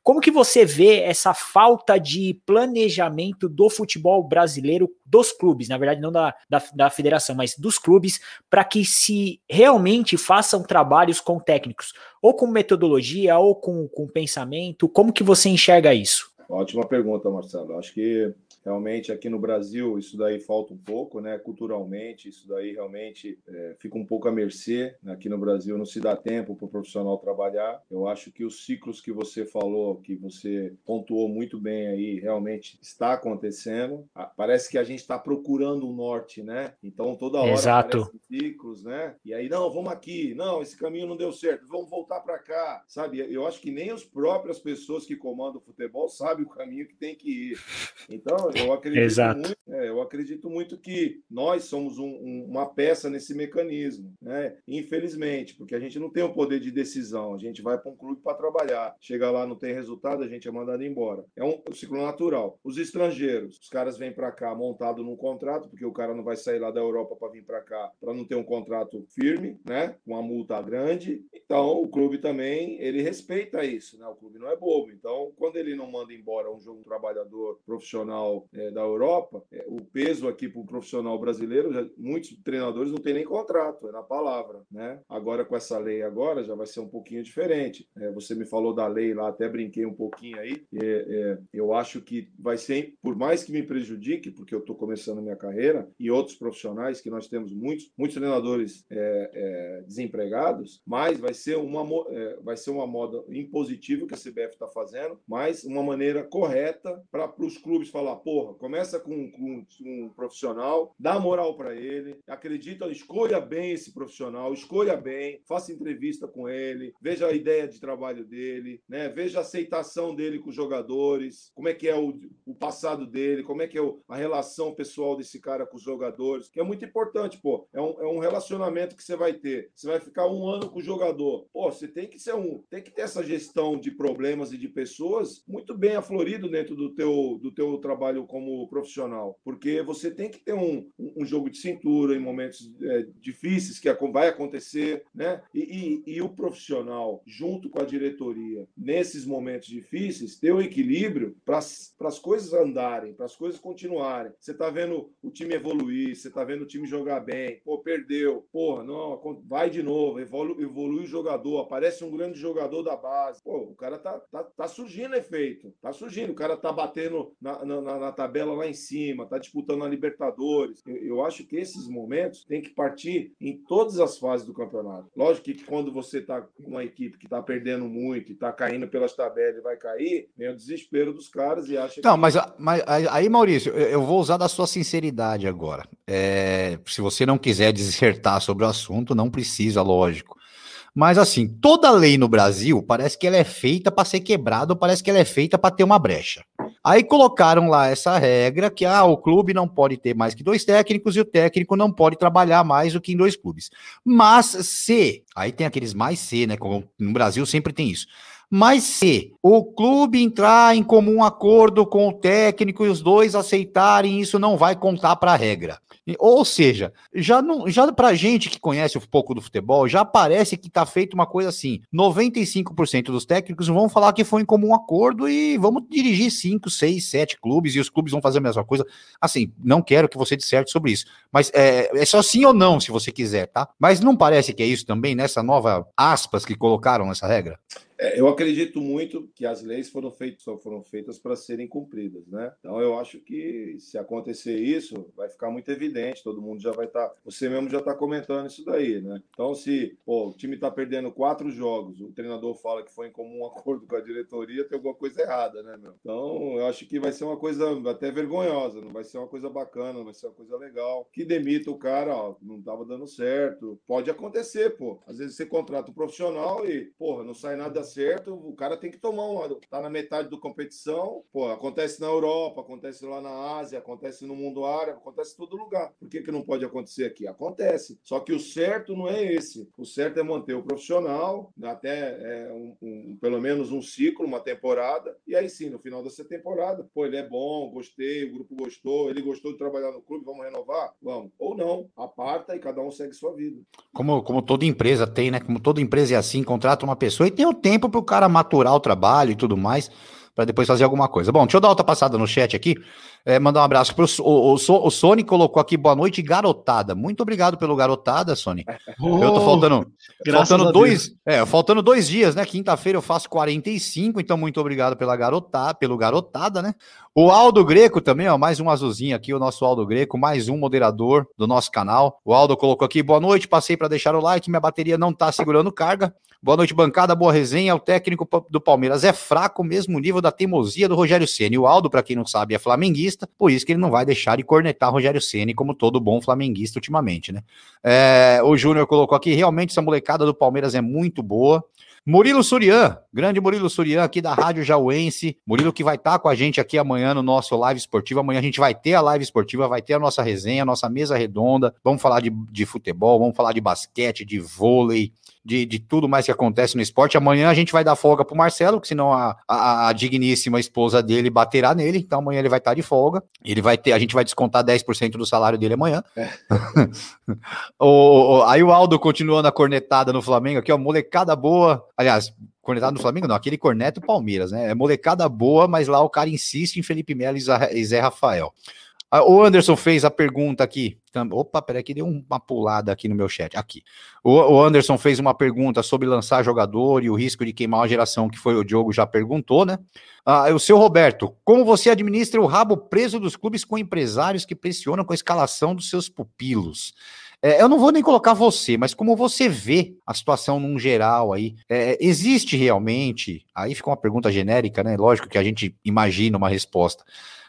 Como que você vê essa falta de planejamento do futebol brasileiro, dos clubes, na verdade não da, da, da federação, mas dos clubes, para que se realmente façam trabalhos com técnicos, ou com metodologia, ou com, com pensamento, como que você enxerga isso? Ótima pergunta, Marcelo. Acho que realmente aqui no Brasil isso daí falta um pouco, né? Culturalmente, isso daí realmente é, fica um pouco à mercê. Aqui no Brasil não se dá tempo para o profissional trabalhar. Eu acho que os ciclos que você falou, que você pontuou muito bem aí, realmente está acontecendo. Ah, parece que a gente está procurando o um norte, né? Então toda hora Exato. ciclos, né? E aí, não, vamos aqui, não, esse caminho não deu certo, vamos voltar para cá, sabe? Eu acho que nem as próprias pessoas que comandam o futebol sabem o caminho que tem que ir. Então, eu acredito, Exato. Muito, é, eu acredito muito que nós somos um, um, uma peça nesse mecanismo, né? Infelizmente, porque a gente não tem o poder de decisão. A gente vai para um clube para trabalhar. Chega lá, não tem resultado, a gente é mandado embora. É um, um ciclo natural. Os estrangeiros, os caras vêm para cá montado num contrato, porque o cara não vai sair lá da Europa para vir para cá para não ter um contrato firme, né? Com uma multa grande. Então, o clube também, ele respeita isso, né? O clube não é bobo. Então, quando ele não manda embora um jogo trabalhador profissional é, da Europa, é, o peso aqui para o profissional brasileiro, já, muitos treinadores não têm nem contrato, é na palavra. Né? Agora, com essa lei agora, já vai ser um pouquinho diferente. É, você me falou da lei lá, até brinquei um pouquinho aí. É, é, eu acho que vai ser, por mais que me prejudique, porque eu estou começando minha carreira, e outros profissionais, que nós temos muitos, muitos treinadores é, desempregados, mas vai ser uma, vai ser uma moda impositiva que a CBF está fazendo, mas uma maneira correta para os clubes falar, porra, começa com, com, um profissional, dá moral para ele, acredita, escolha bem esse profissional, escolha bem, faça entrevista com ele, veja a ideia de trabalho dele, né? veja a aceitação dele com os jogadores, como é que é o, o passado dele, como é que é o, a relação pessoal desse cara com os jogadores, que é muito importante, pô. É um, é um relacionamento que você vai ter. Você vai ficar um ano com o jogador. Pô, você tem que ser um, tem que ter essa gestão de problemas e de pessoas muito bem aflorido dentro do teu, do teu trabalho trabalho como profissional, porque você tem que ter um, um jogo de cintura em momentos é, difíceis que vai acontecer, né? E, e, e, o profissional, junto com a diretoria, nesses momentos difíceis, ter o um equilíbrio para as coisas andarem, para as coisas continuarem. Você está vendo o time evoluir, você está vendo o time jogar bem, pô, perdeu, porra, não, vai de novo, evolui, evolui o jogador, aparece um grande jogador da base, pô, o cara tá, tá, tá surgindo efeito, tá surgindo, o cara tá batendo na, na, na na tabela lá em cima, está disputando a Libertadores. Eu, eu, acho que esses momentos tem que partir em todas as fases do campeonato. Lógico que quando você está com uma equipe que está perdendo muito e está caindo pelas tabelas e vai cair, vem o desespero dos caras e acha Não, que... mas, mas aí, Maurício, eu vou usar da sua sinceridade agora. É, se você não quiser dissertar sobre o assunto, não precisa, lógico. Mas assim, toda lei no Brasil parece que ela é feita para ser quebrada ou parece que ela é feita para ter uma brecha. Aí colocaram lá essa regra que ah, o clube não pode ter mais que dois técnicos e o técnico não pode trabalhar mais do que em dois clubes. Mas se, aí tem aqueles mais C, né? Como no Brasil sempre tem isso. Mas se o clube entrar em comum acordo com o técnico e os dois aceitarem, isso não vai contar para a regra. Ou seja, já já para gente que conhece um pouco do futebol, já parece que está feito uma coisa assim: 95% dos técnicos vão falar que foi em comum acordo e vamos dirigir 5, 6, 7 clubes e os clubes vão fazer a mesma coisa. Assim, não quero que você disserte sobre isso, mas é, é só sim ou não, se você quiser, tá? Mas não parece que é isso também nessa nova aspas que colocaram nessa regra? É, eu acredito muito que as leis foram feitas, só foram feitas para serem cumpridas, né? Então eu acho que se acontecer isso, vai ficar muito evidente, todo mundo já vai estar. Tá, você mesmo já está comentando isso daí, né? Então, se pô, o time está perdendo quatro jogos, o treinador fala que foi em comum acordo com a diretoria, tem alguma coisa errada, né, meu? Então, eu acho que vai ser uma coisa até vergonhosa, não vai ser uma coisa bacana, não vai ser uma coisa legal. Que demita o cara, ó, não estava dando certo. Pode acontecer, pô. Às vezes você contrata um profissional e, porra, não sai nada certo, o cara tem que tomar uma. Tá na metade da competição, pô, acontece na Europa, acontece lá na Ásia, acontece no mundo árabe, acontece em todo lugar. Por que, que não pode acontecer aqui? Acontece. Só que o certo não é esse. O certo é manter o profissional, até é, um, um, pelo menos um ciclo, uma temporada, e aí sim, no final dessa temporada, pô, ele é bom, gostei, o grupo gostou, ele gostou de trabalhar no clube, vamos renovar? Vamos. Ou não, aparta e cada um segue sua vida. Como, como toda empresa tem, né? Como toda empresa é assim, contrata uma pessoa e tem o tempo para o cara maturar o trabalho e tudo mais, para depois fazer alguma coisa. Bom, deixa eu dar outra passada no chat aqui. É, mandar um abraço para o, o, o Sony colocou aqui boa noite, garotada. Muito obrigado pelo garotada, Sony. Oh, eu tô faltando, faltando dois, é, faltando dois dias, né? Quinta-feira eu faço 45, então muito obrigado pela garotada, pelo garotada, né? O Aldo Greco também, ó, mais um azulzinho aqui, o nosso Aldo Greco, mais um moderador do nosso canal. O Aldo colocou aqui, boa noite, passei para deixar o like, minha bateria não tá segurando carga. Boa noite, bancada, boa resenha. O técnico do Palmeiras é fraco, mesmo nível da teimosia do Rogério Ceni. O Aldo, para quem não sabe, é flamenguista, por isso que ele não vai deixar de cornetar Rogério Ceni como todo bom flamenguista ultimamente, né? É, o Júnior colocou aqui, realmente essa molecada do Palmeiras é muito boa. Murilo Surian, grande Murilo Surian aqui da Rádio Jauense. Murilo que vai estar tá com a gente aqui amanhã no nosso live esportivo. Amanhã a gente vai ter a live esportiva, vai ter a nossa resenha, a nossa mesa redonda. Vamos falar de, de futebol, vamos falar de basquete, de vôlei, de, de tudo mais que acontece no esporte. Amanhã a gente vai dar folga pro Marcelo, que senão a, a, a digníssima esposa dele baterá nele. Então amanhã ele vai estar de folga. Ele vai ter, a gente vai descontar 10% do salário dele amanhã. É. o, aí o Aldo continuando a cornetada no Flamengo aqui, ó, molecada boa. Aliás, cornetada no Flamengo, não, aquele corneto Palmeiras, né? É molecada boa, mas lá o cara insiste em Felipe Melo e Zé Rafael. Ah, o Anderson fez a pergunta aqui. Opa, peraí, que deu uma pulada aqui no meu chat. Aqui. O, Anderson fez uma pergunta sobre lançar jogador e o risco de queimar a geração, que foi o Diogo já perguntou, né? Ah, o seu Roberto, como você administra o rabo preso dos clubes com empresários que pressionam com a escalação dos seus pupilos? É, eu não vou nem colocar você, mas como você vê a situação num geral aí, é, existe realmente? Aí fica uma pergunta genérica, né? Lógico que a gente imagina uma resposta.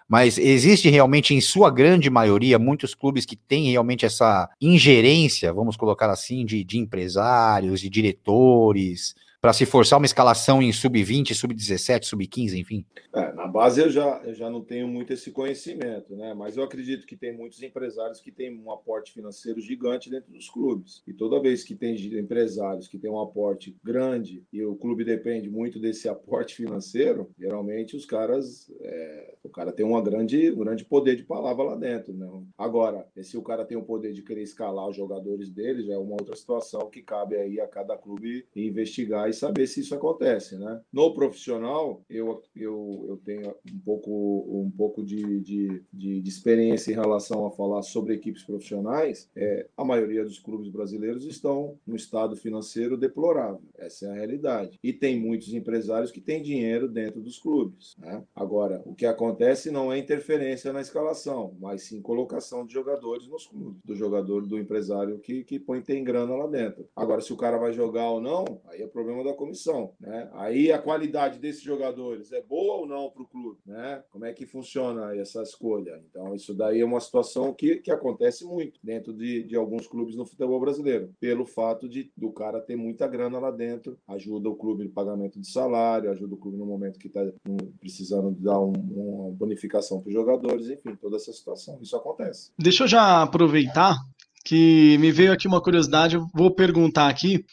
Mas existe realmente, em sua grande maioria, muitos clubes que têm realmente essa ingerência, vamos colocar assim, de, de empresários, de diretores, para se forçar uma escalação em sub-20, sub-17, sub-15, enfim? É, na base eu já, eu já não tenho muito esse conhecimento, né? Mas eu acredito que tem muitos empresários que têm um aporte financeiro gigante dentro dos clubes. E toda vez que tem empresários que têm um aporte grande e o clube depende muito desse aporte financeiro, geralmente os caras. É, o cara tem uma grande, um grande poder de palavra lá dentro, né? Agora, se o cara tem o poder de querer escalar os jogadores dele, já é uma outra situação que cabe aí a cada clube investigar e saber se isso acontece, né? No profissional, eu, eu, eu tenho um pouco, um pouco de, de, de, de experiência em relação a falar sobre equipes profissionais. É, a maioria dos clubes brasileiros estão no estado financeiro deplorável. Essa é a realidade. E tem muitos empresários que têm dinheiro dentro dos clubes. Né? Agora, o que acontece não é interferência na escalação, mas sim colocação de jogadores nos clubes, do jogador, do empresário que, que põe tem grana lá dentro. Agora, se o cara vai jogar ou não, aí é problema da comissão. Né? Aí a qualidade desses jogadores é boa ou não para o clube? Né? Como é que funciona essa escolha? Então, isso daí é uma situação que, que acontece muito dentro de, de alguns clubes no futebol brasileiro, pelo fato de do cara ter muita grana lá dentro, ajuda o clube no pagamento de salário, ajuda o clube no momento que está hum, precisando dar um, uma bonificação para os jogadores, enfim, toda essa situação. Isso acontece. Deixa eu já aproveitar que me veio aqui uma curiosidade, vou perguntar aqui.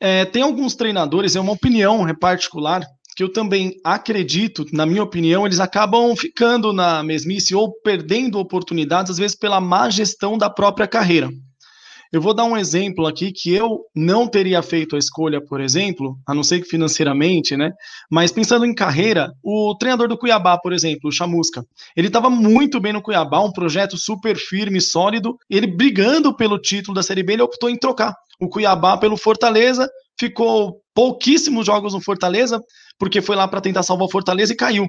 É, tem alguns treinadores, é uma opinião particular, que eu também acredito, na minha opinião, eles acabam ficando na mesmice ou perdendo oportunidades, às vezes pela má gestão da própria carreira. Eu vou dar um exemplo aqui que eu não teria feito a escolha, por exemplo, a não ser que financeiramente, né? Mas pensando em carreira, o treinador do Cuiabá, por exemplo, o Chamusca, ele estava muito bem no Cuiabá, um projeto super firme, sólido. Ele brigando pelo título da Série B, ele optou em trocar o Cuiabá pelo Fortaleza, ficou pouquíssimos jogos no Fortaleza, porque foi lá para tentar salvar o Fortaleza e caiu.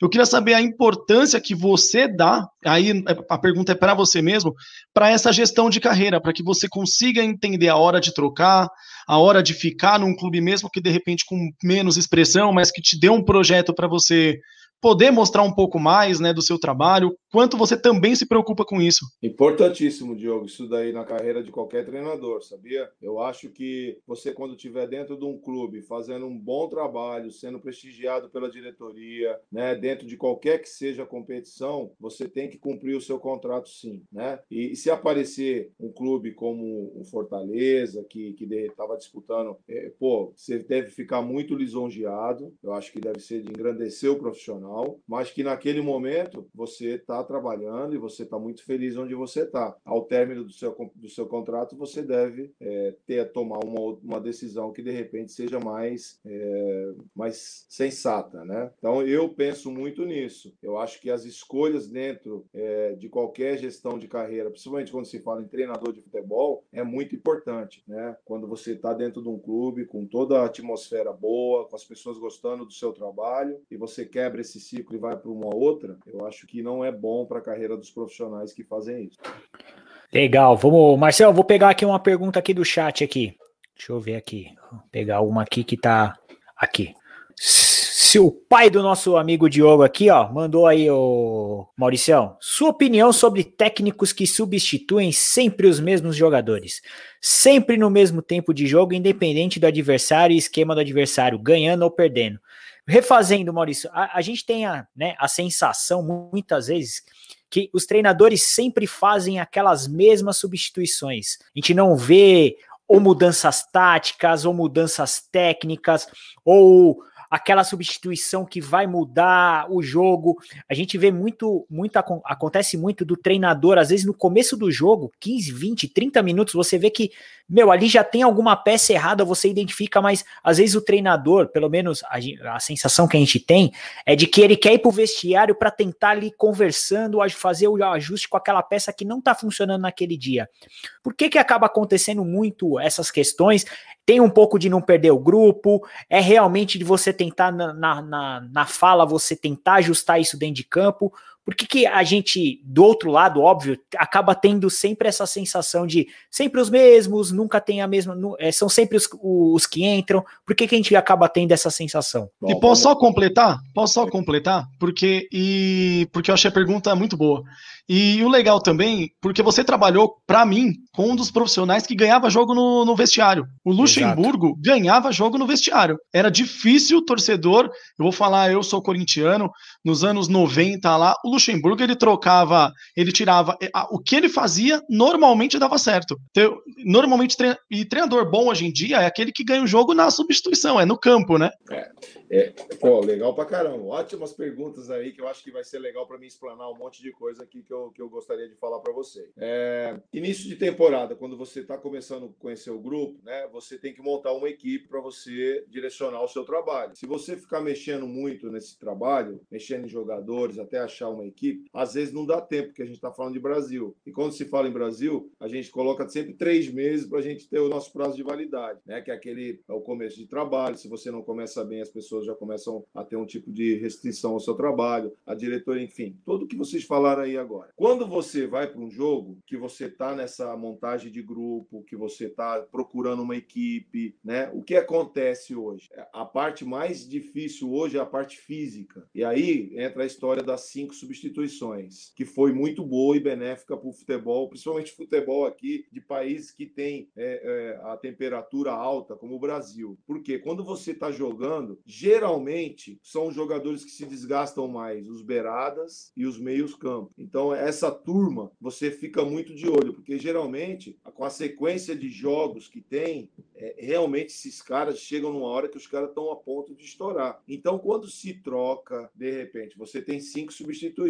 Eu queria saber a importância que você dá, aí é, a pergunta é para você mesmo, para essa gestão de carreira, para que você consiga entender a hora de trocar, a hora de ficar num clube mesmo que de repente com menos expressão, mas que te dê um projeto para você poder mostrar um pouco mais né, do seu trabalho, quanto você também se preocupa com isso. Importantíssimo, Diogo, isso daí na carreira de qualquer treinador, sabia? Eu acho que você, quando estiver dentro de um clube, fazendo um bom trabalho, sendo prestigiado pela diretoria, né, dentro de qualquer que seja a competição, você tem que cumprir o seu contrato sim. Né? E, e se aparecer um clube como o Fortaleza, que estava disputando, é, pô, você deve ficar muito lisonjeado, eu acho que deve ser de engrandecer o profissional profissional, mas que naquele momento você está trabalhando e você está muito feliz onde você está. Ao término do seu, do seu contrato, você deve é, ter tomar uma, uma decisão que de repente seja mais, é, mais sensata, né? Então eu penso muito nisso. Eu acho que as escolhas dentro é, de qualquer gestão de carreira, principalmente quando se fala em treinador de futebol, é muito importante, né? Quando você está dentro de um clube com toda a atmosfera boa, com as pessoas gostando do seu trabalho e você quebra esse esse ciclo e vai para uma outra, eu acho que não é bom para a carreira dos profissionais que fazem isso. Legal, vamos, Marcelo, vou pegar aqui uma pergunta aqui do chat aqui. Deixa eu ver aqui, vou pegar uma aqui que tá aqui. Se o pai do nosso amigo Diogo aqui, ó, mandou aí o Mauricião, sua opinião sobre técnicos que substituem sempre os mesmos jogadores, sempre no mesmo tempo de jogo, independente do adversário e esquema do adversário, ganhando ou perdendo. Refazendo, Maurício, a, a gente tem a, né, a sensação, muitas vezes, que os treinadores sempre fazem aquelas mesmas substituições. A gente não vê ou mudanças táticas, ou mudanças técnicas, ou aquela substituição que vai mudar o jogo. A gente vê muito, muito acontece muito do treinador, às vezes no começo do jogo, 15, 20, 30 minutos, você vê que, meu, ali já tem alguma peça errada, você identifica, mas às vezes o treinador, pelo menos a, a sensação que a gente tem, é de que ele quer ir pro vestiário para tentar ali conversando, fazer o ajuste com aquela peça que não tá funcionando naquele dia. Por que que acaba acontecendo muito essas questões? Tem um pouco de não perder o grupo, é realmente de você tentar na, na, na fala, você tentar ajustar isso dentro de campo. Por que, que a gente, do outro lado, óbvio, acaba tendo sempre essa sensação de sempre os mesmos, nunca tem a mesma. É, são sempre os, os que entram. Por que, que a gente acaba tendo essa sensação? E posso só completar? Posso só completar? Porque, e, porque eu achei a pergunta muito boa. E o legal também, porque você trabalhou, para mim, com um dos profissionais que ganhava jogo no, no vestiário. O Luxemburgo Exato. ganhava jogo no vestiário. Era difícil o torcedor, eu vou falar, eu sou corintiano, nos anos 90 lá, o Luxemburgo ele trocava, ele tirava é, o que ele fazia normalmente dava certo. Então, normalmente e treinador bom hoje em dia é aquele que ganha o jogo na substituição, é no campo, né? É, é pô, legal pra caramba. Ótimas perguntas aí que eu acho que vai ser legal para mim explanar um monte de coisa aqui que eu, que eu gostaria de falar para você. É, início de temporada, quando você está começando a conhecer o grupo, né? Você tem que montar uma equipe para você direcionar o seu trabalho. Se você ficar mexendo muito nesse trabalho, mexendo em jogadores até achar uma equipe, às vezes não dá tempo, porque a gente está falando de Brasil. E quando se fala em Brasil, a gente coloca sempre três meses para a gente ter o nosso prazo de validade, né? Que é aquele é o começo de trabalho. Se você não começa bem, as pessoas já começam a ter um tipo de restrição ao seu trabalho, a diretoria, enfim, tudo que vocês falaram aí agora. Quando você vai para um jogo, que você está nessa montagem de grupo, que você está procurando uma equipe, né? O que acontece hoje? A parte mais difícil hoje é a parte física. E aí entra a história das cinco substituições, que foi muito boa e benéfica para o futebol, principalmente futebol aqui de países que tem é, é, a temperatura alta, como o Brasil. Porque quando você está jogando, geralmente são os jogadores que se desgastam mais, os beiradas e os meios campos. Então essa turma você fica muito de olho, porque geralmente com a sequência de jogos que tem, é, realmente esses caras chegam numa hora que os caras estão a ponto de estourar. Então, quando se troca, de repente, você tem cinco substituições.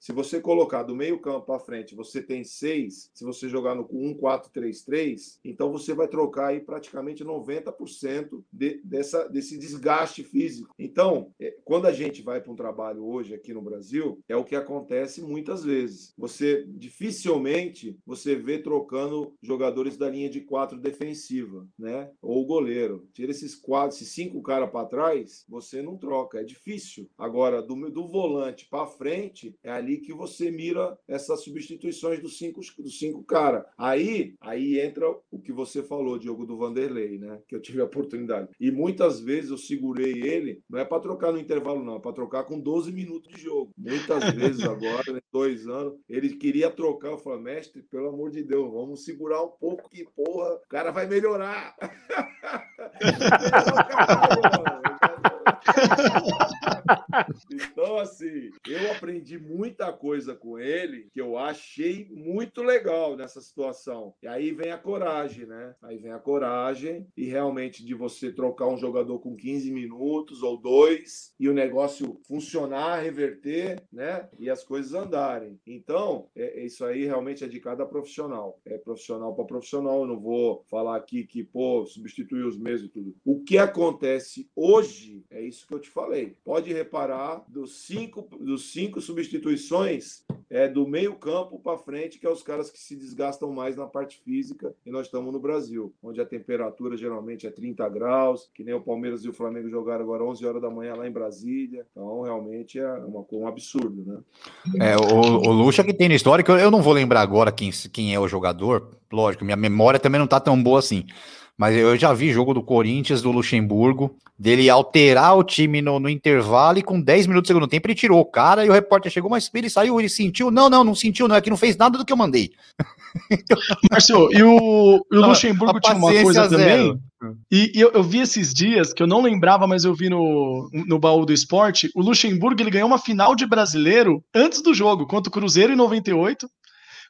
Se você colocar do meio campo para frente, você tem seis. Se você jogar no 1-4-3-3, então você vai trocar aí praticamente 90% de, dessa, desse desgaste físico. Então, é, quando a gente vai para um trabalho hoje aqui no Brasil, é o que acontece muitas vezes. Você dificilmente você vê trocando jogadores da linha de quatro defensiva, né? Ou goleiro. Tira esses quatro, esses cinco caras para trás, você não troca. É difícil. Agora, do, do volante para frente, é ali que você mira essas substituições dos cinco, dos cinco caras. Aí, aí entra o que você falou, Diogo, do Vanderlei, né? Que eu tive a oportunidade. E muitas vezes eu segurei ele, não é para trocar no intervalo, não, é para trocar com 12 minutos de jogo. Muitas vezes agora, né, dois anos, ele queria trocar. Eu falei, mestre, pelo amor de Deus, vamos segurar um pouco que, porra, o cara vai melhorar. Então, assim, eu aprendi muita coisa com ele que eu achei muito legal nessa situação. E aí vem a coragem, né? Aí vem a coragem e realmente de você trocar um jogador com 15 minutos ou dois e o negócio funcionar, reverter, né? E as coisas andarem. Então, é, isso aí realmente é de cada profissional. É profissional para profissional. Eu não vou falar aqui que, pô, substituir os mesmos e tudo. O que acontece hoje é isso que eu te falei. Pode reparar dos cinco, dos cinco substituições é do meio campo para frente, que é os caras que se desgastam mais na parte física, e nós estamos no Brasil, onde a temperatura geralmente é 30 graus, que nem o Palmeiras e o Flamengo jogaram agora 11 horas da manhã lá em Brasília. Então, realmente é uma, um absurdo, né? É, o, o Lucha que tem na história, que eu, não vou lembrar agora quem, quem é o jogador, lógico, minha memória também não tá tão boa assim. Mas eu já vi jogo do Corinthians, do Luxemburgo, dele alterar o time no, no, intervalo e com 10 minutos do segundo tempo ele tirou o cara e o repórter chegou, mas ele saiu, ele sentiu? Não, não, não sentiu, não, é que não fez nada do que eu mandei. Márcio, e o, e o Luxemburgo tinha uma coisa zero. também, e, e eu, eu, vi esses dias, que eu não lembrava, mas eu vi no, no baú do esporte, o Luxemburgo ele ganhou uma final de brasileiro antes do jogo, contra o Cruzeiro em 98,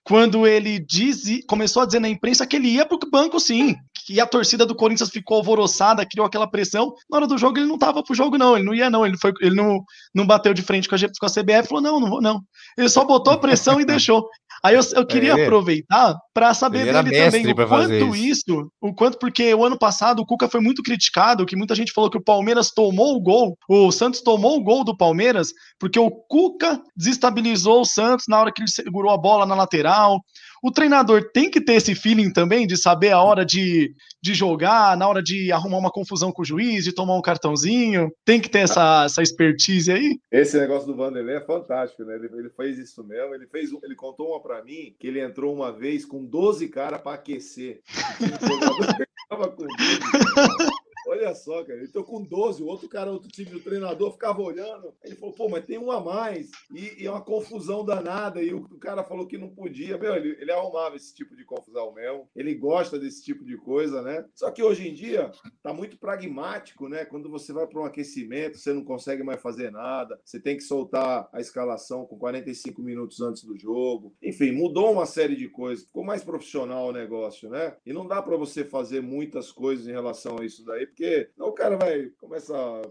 quando ele diz, começou a dizer na imprensa que ele ia para o banco sim, que a torcida do Corinthians ficou alvoroçada, criou aquela pressão. Na hora do jogo ele não estava pro jogo não, ele não ia não, ele foi, ele não, não bateu de frente com a, com a CBF, falou não, não vou não. Ele só botou a pressão e deixou. Aí eu, eu queria é. aproveitar para saber dele também o quanto isso. isso, o quanto, porque o ano passado o Cuca foi muito criticado, que muita gente falou que o Palmeiras tomou o gol, o Santos tomou o gol do Palmeiras, porque o Cuca desestabilizou o Santos na hora que ele segurou a bola na lateral. O treinador tem que ter esse feeling também de saber a hora de, de jogar, na hora de arrumar uma confusão com o juiz, de tomar um cartãozinho. Tem que ter essa, essa expertise aí. Esse negócio do Vanderlei é fantástico, né? Ele, ele fez isso mesmo. Ele fez, ele contou uma para mim que ele entrou uma vez com 12 caras para aquecer. Olha só, cara, ele com 12, o outro cara, outro time do treinador ficava olhando. Ele falou, pô, mas tem um a mais. E é uma confusão danada. E o, o, cara falou que não podia. Meu, ele, ele arrumava esse tipo de confusão mesmo. Ele gosta desse tipo de coisa, né? Só que hoje em dia tá muito pragmático, né? Quando você vai para um aquecimento, você não consegue mais fazer nada. Você tem que soltar a escalação com 45 minutos antes do jogo. Enfim, mudou uma série de coisas. Ficou mais profissional o negócio, né? E não dá para você fazer muitas coisas em relação a isso daí, porque o cara vai começar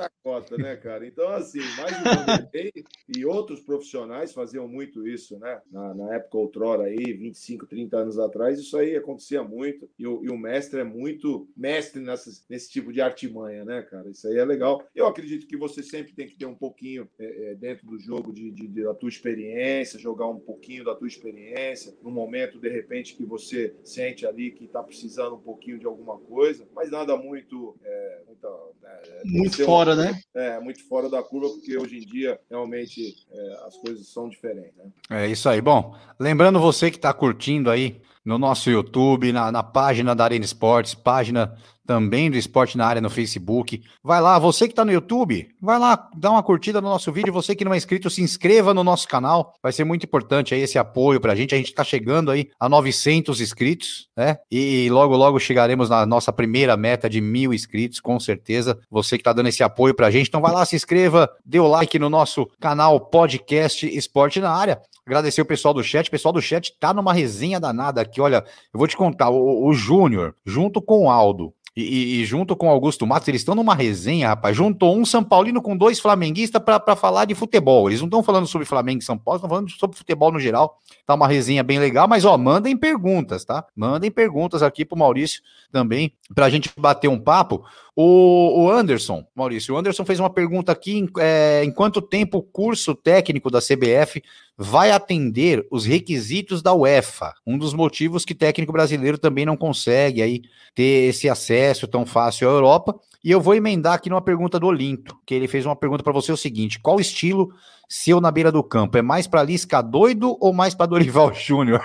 a cota, né, cara? Então, assim, mais um e outros profissionais faziam muito isso, né? Na, na, época outrora aí, 25, 30 anos atrás, isso aí acontecia muito. E o, e o mestre é muito mestre nessas, nesse tipo de artimanha, né, cara? Isso aí é legal. Eu acredito que você sempre tem que ter um pouquinho é, é, dentro do jogo de, de, de, da tua experiência, jogar um pouquinho da tua experiência, no momento, de repente, que você sente ali que está precisando um pouquinho de alguma coisa, mas nada muito. É, muita, é, muito fora, uma, né? É, muito fora da curva, porque hoje em dia realmente é, as coisas são diferentes. Né? É isso aí. Bom, lembrando você que está curtindo aí no nosso YouTube, na, na página da Arena Esportes, página também do Esporte na Área no Facebook. Vai lá, você que está no YouTube, vai lá, dá uma curtida no nosso vídeo. Você que não é inscrito, se inscreva no nosso canal. Vai ser muito importante aí esse apoio para a gente. A gente está chegando aí a 900 inscritos, né? E logo, logo chegaremos na nossa primeira meta de mil inscritos, com certeza. Você que está dando esse apoio para a gente. Então vai lá, se inscreva, dê o like no nosso canal Podcast Esporte na Área. Agradecer o pessoal do chat. O pessoal do chat tá numa resenha danada aqui. Olha, eu vou te contar, o, o Júnior, junto com o Aldo, e, e, junto com Augusto Matos, eles estão numa resenha, rapaz. Juntou um São Paulino com dois flamenguistas para falar de futebol. Eles não estão falando sobre Flamengo e São Paulo, estão falando sobre futebol no geral. Tá uma resenha bem legal, mas ó, mandem perguntas, tá? Mandem perguntas aqui pro Maurício também, para a gente bater um papo. O, o, Anderson, Maurício, o Anderson fez uma pergunta aqui: em, é, em quanto tempo o curso técnico da CBF vai atender os requisitos da UEFA? Um dos motivos que técnico brasileiro também não consegue aí ter esse acesso tão fácil à Europa. E eu vou emendar aqui numa pergunta do Olinto, que ele fez uma pergunta para você: o seguinte: qual estilo seu na beira do campo? É mais para Lisca doido ou mais para Dorival Júnior?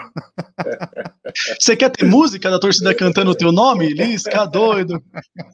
Você quer ter música da torcida cantando o teu nome? Lisca doido.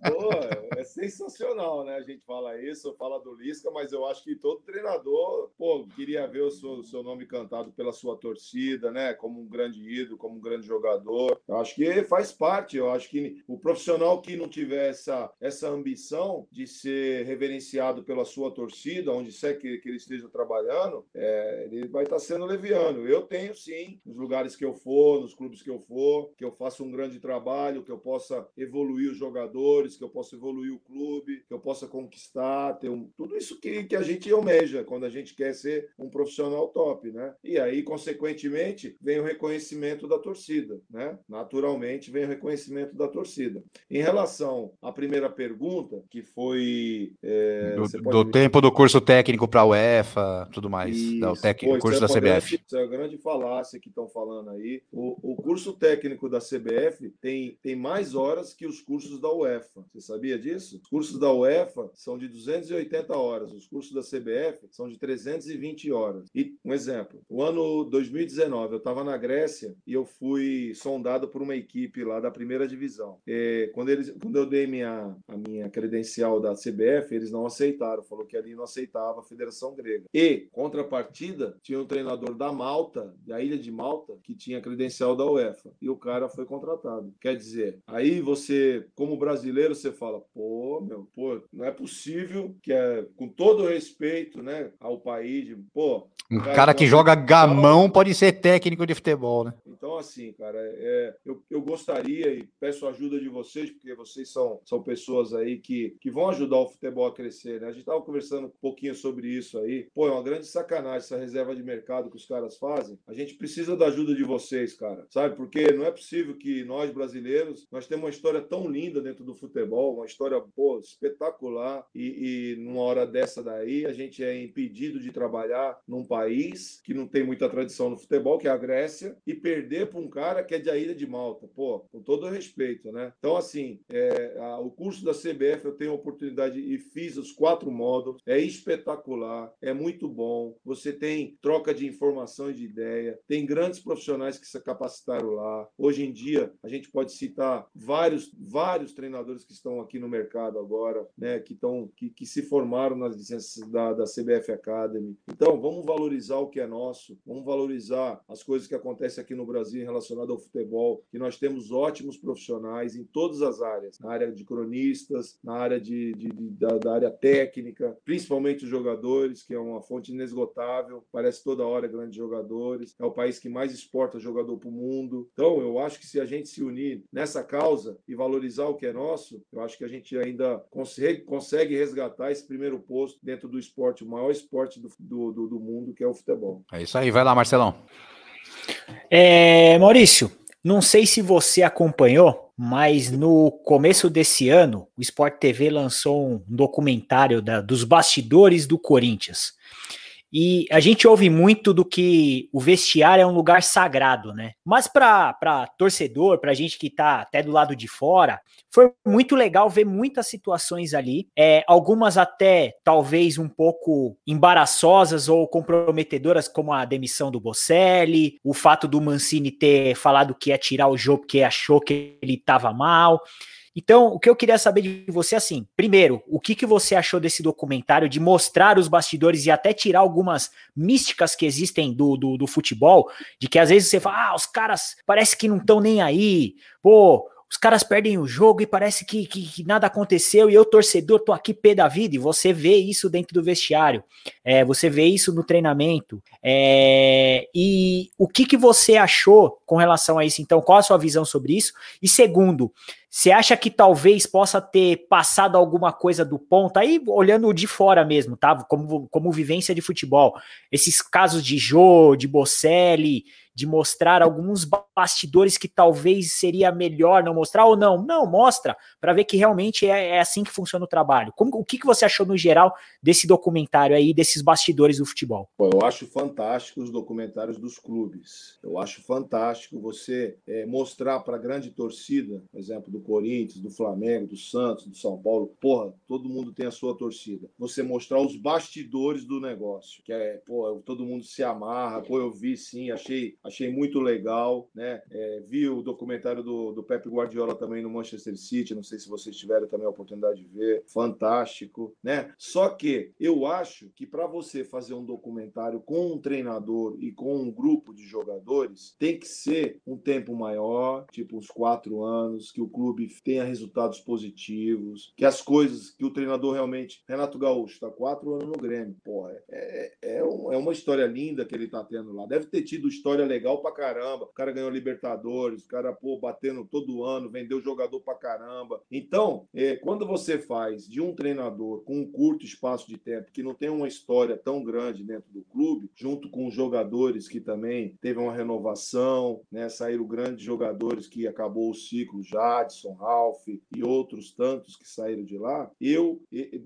Pô, é sensacional, né? A gente fala isso, fala do Lisca, mas eu acho que todo treinador, pô, queria ver o seu, seu nome cantado pela sua torcida, né? Como um grande ídolo, como um grande jogador. Eu acho que faz parte. Eu acho que o profissional que não tiver essa, essa ambição de ser reverenciado pela sua torcida, onde quer que, que ele esteja trabalhando, é, ele vai estar sendo leviano. Eu tenho sim, nos lugares que eu for, nos clubes que eu for, que eu faça um grande trabalho, que eu possa evoluir os jogadores, que eu possa evoluir o clube, que eu possa conquistar, ter um, tudo isso que, que a gente almeja quando a gente quer ser um profissional top, né? E aí, consequentemente, vem o reconhecimento da torcida, né? Naturalmente, vem o reconhecimento da torcida. Em relação à primeira pergunta, que foi. É, do, do tempo do curso técnico para a UEFA, tudo mais, Isso. o técnico, curso é da CBF. Grande, isso é uma grande falácia que estão falando aí. O, o curso técnico da CBF tem, tem mais horas que os cursos da UEFA. Você sabia disso? Os cursos da UEFA são de 280 horas, os cursos da CBF são de 320 horas. E um exemplo, o ano 2019 eu estava na Grécia e eu fui sondado por uma equipe lá da primeira divisão. E quando, eles, quando eu dei minha, a minha credencial da CBF, eles não aceitaram, falou que ali não aceitava a Federação Grega. E, contrapartida, tinha um treinador da Malta, da ilha de Malta, que tinha credencial da UEFA. E o cara foi contratado. Quer dizer, aí você, como brasileiro, você fala, pô, meu, pô, não é possível que é, com todo respeito, né, ao país, pô... Um cara, cara que joga gamão pode ser técnico de futebol, né? Então, assim, cara, é, eu, eu gostaria e peço a ajuda de vocês, porque vocês são, são pessoas aí que, que vão ajudar o futebol a crescer, né? A gente estava conversando um pouquinho sobre isso aí. Pô, é uma grande sacanagem essa reserva de mercado que os caras fazem. A gente precisa da ajuda de vocês, cara. Sabe? Porque não é possível que nós, brasileiros, nós temos uma história tão linda dentro do futebol, uma história pô, espetacular. E, e numa hora dessa daí, a gente é impedido de trabalhar num país que não tem muita tradição no futebol, que é a Grécia, e perder para um cara que é da Ilha de Malta. Pô, com todo respeito, né? Então, assim, é, a, o curso da CBF eu tenho a oportunidade e fiz os quatro módulos. É espetacular, é muito bom. Você tem troca de informação e de ideia, tem grandes profissionais que se capacitaram lá. Hoje em dia, a gente pode citar vários, vários treinadores que estão aqui no mercado agora, né, que, estão, que, que se formaram nas licenças da, da CBF Academy. Então, vamos valorizar o que é nosso, vamos valorizar as coisas que acontecem aqui no Brasil relacionado ao futebol, que nós temos ótimos profissionais em todas as áreas, na área de cronistas, na área de, de, de da, da, área técnica, principalmente os jogadores, que é uma fonte inesgotável, parece toda hora grandes jogadores, é o país que mais exporta jogador para o mundo. Então, eu acho que se a gente se unir nessa causa e valorizar o que é nosso, eu acho que a gente ainda consegue, consegue resgatar esse primeiro posto dentro do esporte, o maior esporte do, do, do mundo, que é o futebol. É isso aí, vai lá, Marcelão. É, Maurício, não sei se você acompanhou, mas no começo desse ano, o Sport TV lançou um documentário da, dos bastidores do Corinthians. E a gente ouve muito do que o vestiário é um lugar sagrado, né? Mas para torcedor, para gente que tá até do lado de fora, foi muito legal ver muitas situações ali, é, algumas até talvez um pouco embaraçosas ou comprometedoras, como a demissão do Bocelli, o fato do Mancini ter falado que ia tirar o jogo porque achou que ele estava mal. Então, o que eu queria saber de você, assim, primeiro, o que, que você achou desse documentário, de mostrar os bastidores e até tirar algumas místicas que existem do, do, do futebol, de que às vezes você fala, ah, os caras parece que não estão nem aí, pô, os caras perdem o jogo e parece que, que, que, nada aconteceu e eu, torcedor, tô aqui pé da vida. E você vê isso dentro do vestiário, é, você vê isso no treinamento. É, e o que, que você achou com relação a isso? Então, qual a sua visão sobre isso? E segundo, você acha que talvez possa ter passado alguma coisa do ponto, aí olhando de fora mesmo, tá? Como, como vivência de futebol. Esses casos de Jô, de Bocelli, de mostrar alguns bastidores que talvez seria melhor não mostrar ou não. Não, mostra, para ver que realmente é, é, assim que funciona o trabalho. Como, o que, que você achou no geral desse documentário aí, desses bastidores do futebol? Pô, eu acho fantástico os documentários dos clubes. Eu acho fantástico você é, mostrar para a grande torcida, por exemplo, do Corinthians, do Flamengo, do Santos, do São Paulo, porra, todo mundo tem a sua torcida. Você mostrar os bastidores do negócio, que é, pô, todo mundo se amarra, pô, eu vi sim, achei achei muito legal, né? É, vi o documentário do, do Pepe Guardiola também no Manchester City, não sei se vocês tiveram também a oportunidade de ver, fantástico, né? Só que eu acho que para você fazer um documentário com um treinador e com um grupo de jogadores, tem que ser um tempo maior, tipo uns quatro anos, que o clube tenha resultados positivos, que as coisas que o treinador realmente. Renato Gaúcho está quatro anos no Grêmio, porra, é, é, é, é uma história linda que ele está tendo lá. Deve ter tido história legal pra caramba. O cara ganhou Libertadores, o cara, pô, batendo todo ano, vendeu jogador pra caramba. Então, é, quando você faz de um treinador com um curto espaço de tempo, que não tem uma história tão grande dentro do clube, junto com jogadores que também teve uma renovação, né? Saíram grandes jogadores que acabou o ciclo, Jadson, Ralph e outros tantos que saíram de lá. Eu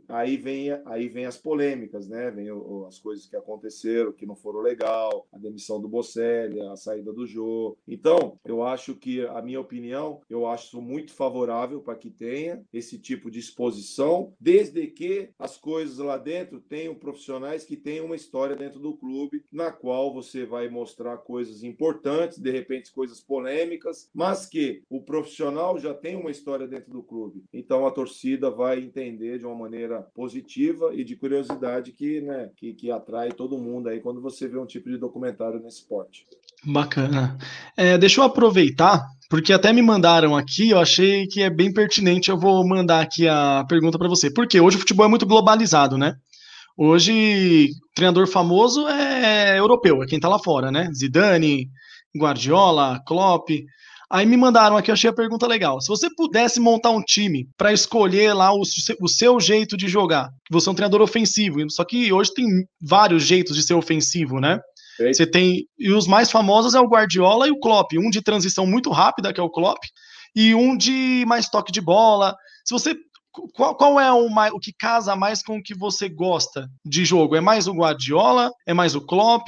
aí vem aí vem as polêmicas, né? Vem as coisas que aconteceram que não foram legal, a demissão do Bocelli, a saída do jogo. Então, eu acho que, a minha opinião, eu acho muito favorável para que tenha esse tipo de exposição, desde que as coisas lá dentro tenham profissionais que tenham uma história dentro do clube, na qual você vai mostrar coisas importantes, de repente coisas polêmicas, mas que o profissional já tem uma história dentro do clube. Então a torcida vai entender de uma maneira positiva e de curiosidade que, né, que, que atrai todo mundo aí quando você vê um tipo de documentário nesse esporte. Bacana. É, deixa eu aproveitar, porque até me mandaram aqui, eu achei que é bem pertinente, eu vou mandar aqui a pergunta para você. Porque hoje o futebol é muito globalizado, né? Hoje, treinador famoso é europeu, é quem tá lá fora, né? Zidane, Guardiola, Klopp. Aí me mandaram aqui, eu achei a pergunta legal. Se você pudesse montar um time para escolher lá o, o, seu jeito de jogar, você é um treinador ofensivo, só que hoje tem vários jeitos de ser ofensivo, né? Você tem. E os mais famosos é o Guardiola e o Klopp. Um de transição muito rápida, que é o Klopp, e um de mais toque de bola. Se você qual, qual é o, o que casa mais com o que você gosta de jogo? É mais o Guardiola? É mais o Klopp?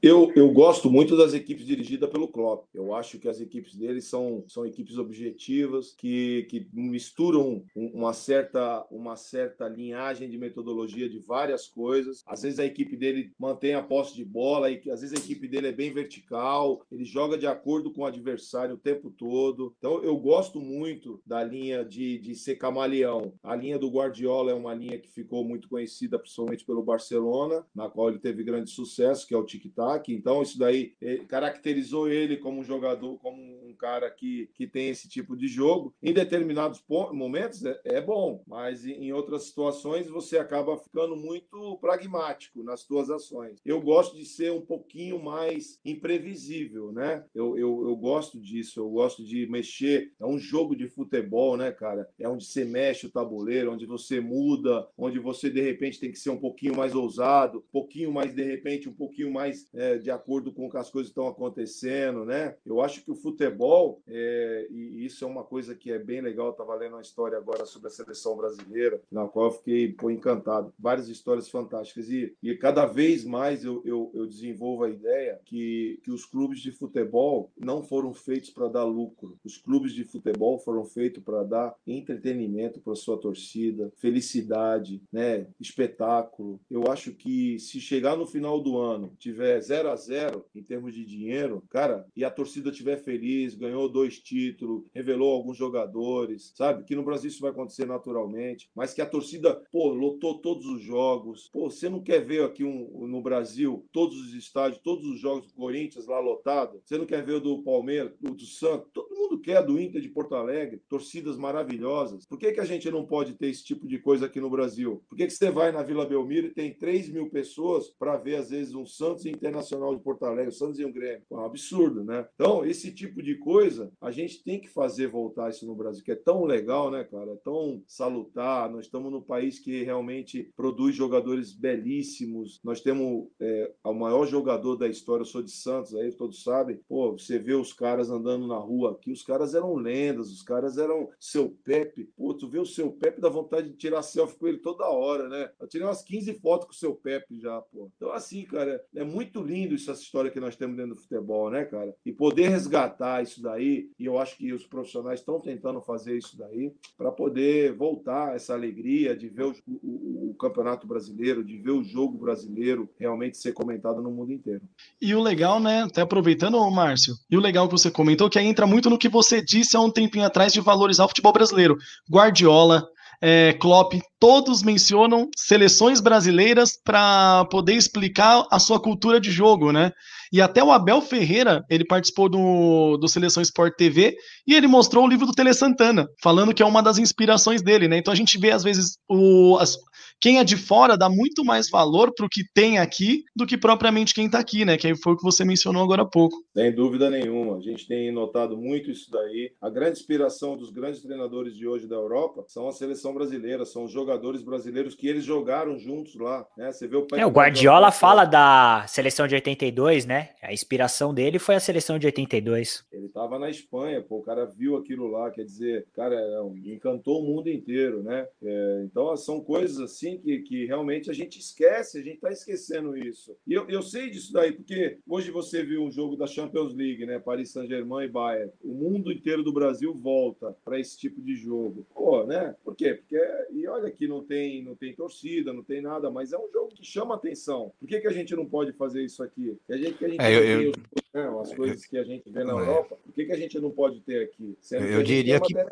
Eu, eu gosto muito das equipes dirigidas pelo Klopp. Eu acho que as equipes dele são, são equipes objetivas, que, que misturam uma certa, uma certa linhagem de metodologia de várias coisas. Às vezes a equipe dele mantém a posse de bola, e às vezes a equipe dele é bem vertical, ele joga de acordo com o adversário o tempo todo. Então eu gosto muito da linha de, de ser camaleão. A linha do Guardiola é uma linha que ficou muito conhecida, principalmente pelo Barcelona, na qual ele teve grande sucesso, que é o tic-tac então, isso daí eh, caracterizou ele como um jogador, como um cara que, que tem esse tipo de jogo. Em determinados momentos é, é bom, mas em outras situações você acaba ficando muito pragmático nas suas ações. Eu gosto de ser um pouquinho mais imprevisível, né? Eu, eu, eu gosto disso, eu gosto de mexer. É um jogo de futebol, né, cara? É onde você mexe o tabuleiro, onde você muda, onde você de repente tem que ser um pouquinho mais ousado, um pouquinho mais, de repente, um pouquinho mais é, de acordo com o que as coisas estão acontecendo, né? Eu acho que o futebol, é, e isso é uma coisa que é bem legal, estava lendo uma história agora sobre a seleção brasileira, na qual eu fiquei pô, encantado. Várias histórias fantásticas. E, e cada vez mais eu, eu, eu desenvolvo a ideia que, que os clubes de futebol não foram feitos para dar lucro. Os clubes de futebol foram feitos para dar entretenimento para sua torcida, felicidade, né? espetáculo. Eu acho que se chegar no final do ano, tiver 0 a 0 em termos de dinheiro, cara, e a torcida estiver feliz, ganhou dois títulos, revelou alguns jogadores, sabe? Que no Brasil isso vai acontecer naturalmente, mas que a torcida, pô, lotou todos os jogos. Pô, você não quer ver aqui um, no Brasil todos os estádios, todos os jogos do Corinthians lá lotado? Você não quer ver o do Palmeiras, o do Santos? Todo mundo quer do Inter de Porto Alegre, torcidas maravilhosas. Por que, que a gente não pode ter esse tipo de coisa aqui no Brasil? Por que, que você vai na Vila Belmiro e tem 3 mil pessoas para ver, às vezes, um Santos Internacional? Internacional de Porto Alegre, o Santos e o Grêmio. É um absurdo, né? Então, esse tipo de coisa, a gente tem que fazer voltar isso no Brasil, que é tão legal, né, cara? É tão salutar. Nós estamos no país que realmente produz jogadores belíssimos. Nós temos é, o maior jogador da história, eu sou de Santos, aí todos sabem. Pô, você vê os caras andando na rua aqui, os caras eram lendas, os caras eram seu Pepe. Pô, tu vê o seu Pepe, dá vontade de tirar selfie com ele toda hora, né? Eu tirei umas 15 fotos com o seu Pepe já, pô. Então, assim, cara, é muito lindo essa história que nós temos dentro do futebol, né, cara? E poder resgatar isso daí, e eu acho que os profissionais estão tentando fazer isso daí, para poder voltar essa alegria de ver o, o, o, campeonato brasileiro, de ver o jogo brasileiro realmente ser comentado no mundo inteiro. E o legal, né, até aproveitando, Márcio, e o legal que você comentou, que entra muito no que você disse há um tempinho atrás de valorizar o futebol brasileiro. Guardiola, é, Klopp, todos mencionam seleções brasileiras para poder explicar a sua cultura de jogo, né? E até o Abel Ferreira, ele participou do, do Seleção Sport TV e ele mostrou o livro do Tele Santana, falando que é uma das inspirações dele, né? Então a gente vê, às vezes, o, as, quem é de fora dá muito mais valor para o que tem aqui do que propriamente quem está aqui, né? Que foi o que você mencionou agora há pouco. Sem dúvida nenhuma. A gente tem notado muito isso daí. A grande inspiração dos grandes treinadores de hoje da Europa são a seleção brasileira, são os jogadores brasileiros que eles jogaram juntos lá. Né? Você vê o, é, o Guardiola fala da seleção de 82, né? A inspiração dele foi a seleção de 82. Ele estava na Espanha, pô, o cara viu aquilo lá, quer dizer, cara, é encantou o mundo inteiro, né? É, então são coisas assim assim que, que realmente a gente esquece, a gente está esquecendo isso. E eu, eu sei disso daí, porque hoje você viu um jogo da Champions League, né? Paris Saint-Germain e Bayern. O mundo inteiro do Brasil volta para esse tipo de jogo. Pô, né? Por quê? Porque, e olha que não tem, não tem torcida, não tem nada, mas é um jogo que chama atenção. Por que, que a gente não pode fazer isso aqui? Que a gente, que a gente é, eu, eu, né? as coisas que a gente vê na é. Europa, por que, que a gente não pode ter aqui? Sendo eu diria que, né?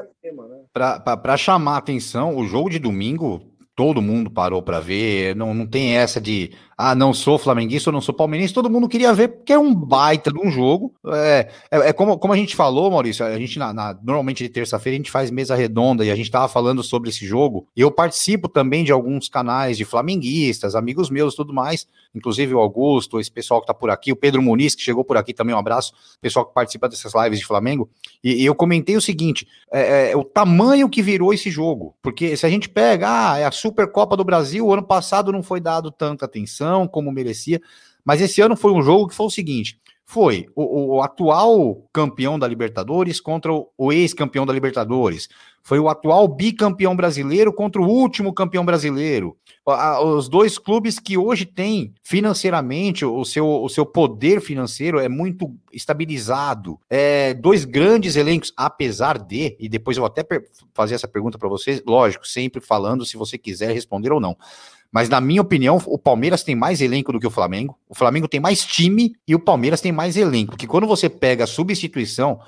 para chamar atenção, o jogo de domingo todo mundo parou para ver, não, não tem essa de ah, não sou flamenguista não sou palmeirense, todo mundo queria ver porque é um baita de um jogo. É, é, é como, como a gente falou, Maurício, a gente na, na normalmente de terça-feira a gente faz mesa redonda e a gente tava falando sobre esse jogo. E eu participo também de alguns canais de flamenguistas, amigos meus, tudo mais, inclusive o Augusto, esse pessoal que tá por aqui, o Pedro Muniz que chegou por aqui também, um abraço, pessoal que participa dessas lives de Flamengo. E, e eu comentei o seguinte: é, é, o tamanho que virou esse jogo, porque se a gente pega, ah, é a Supercopa do Brasil, o ano passado não foi dado tanta atenção como merecia. Mas esse ano foi um jogo que foi o seguinte: foi o, o atual campeão da Libertadores contra o, o ex-campeão da Libertadores. Foi o atual bicampeão brasileiro contra o último campeão brasileiro. Os dois clubes que hoje têm financeiramente o seu, o seu poder financeiro é muito estabilizado. É, dois grandes elencos, apesar de, e depois eu vou até fazer essa pergunta para vocês, lógico, sempre falando se você quiser responder ou não. Mas, na minha opinião, o Palmeiras tem mais elenco do que o Flamengo. O Flamengo tem mais time e o Palmeiras tem mais elenco. Porque quando você pega a substituição,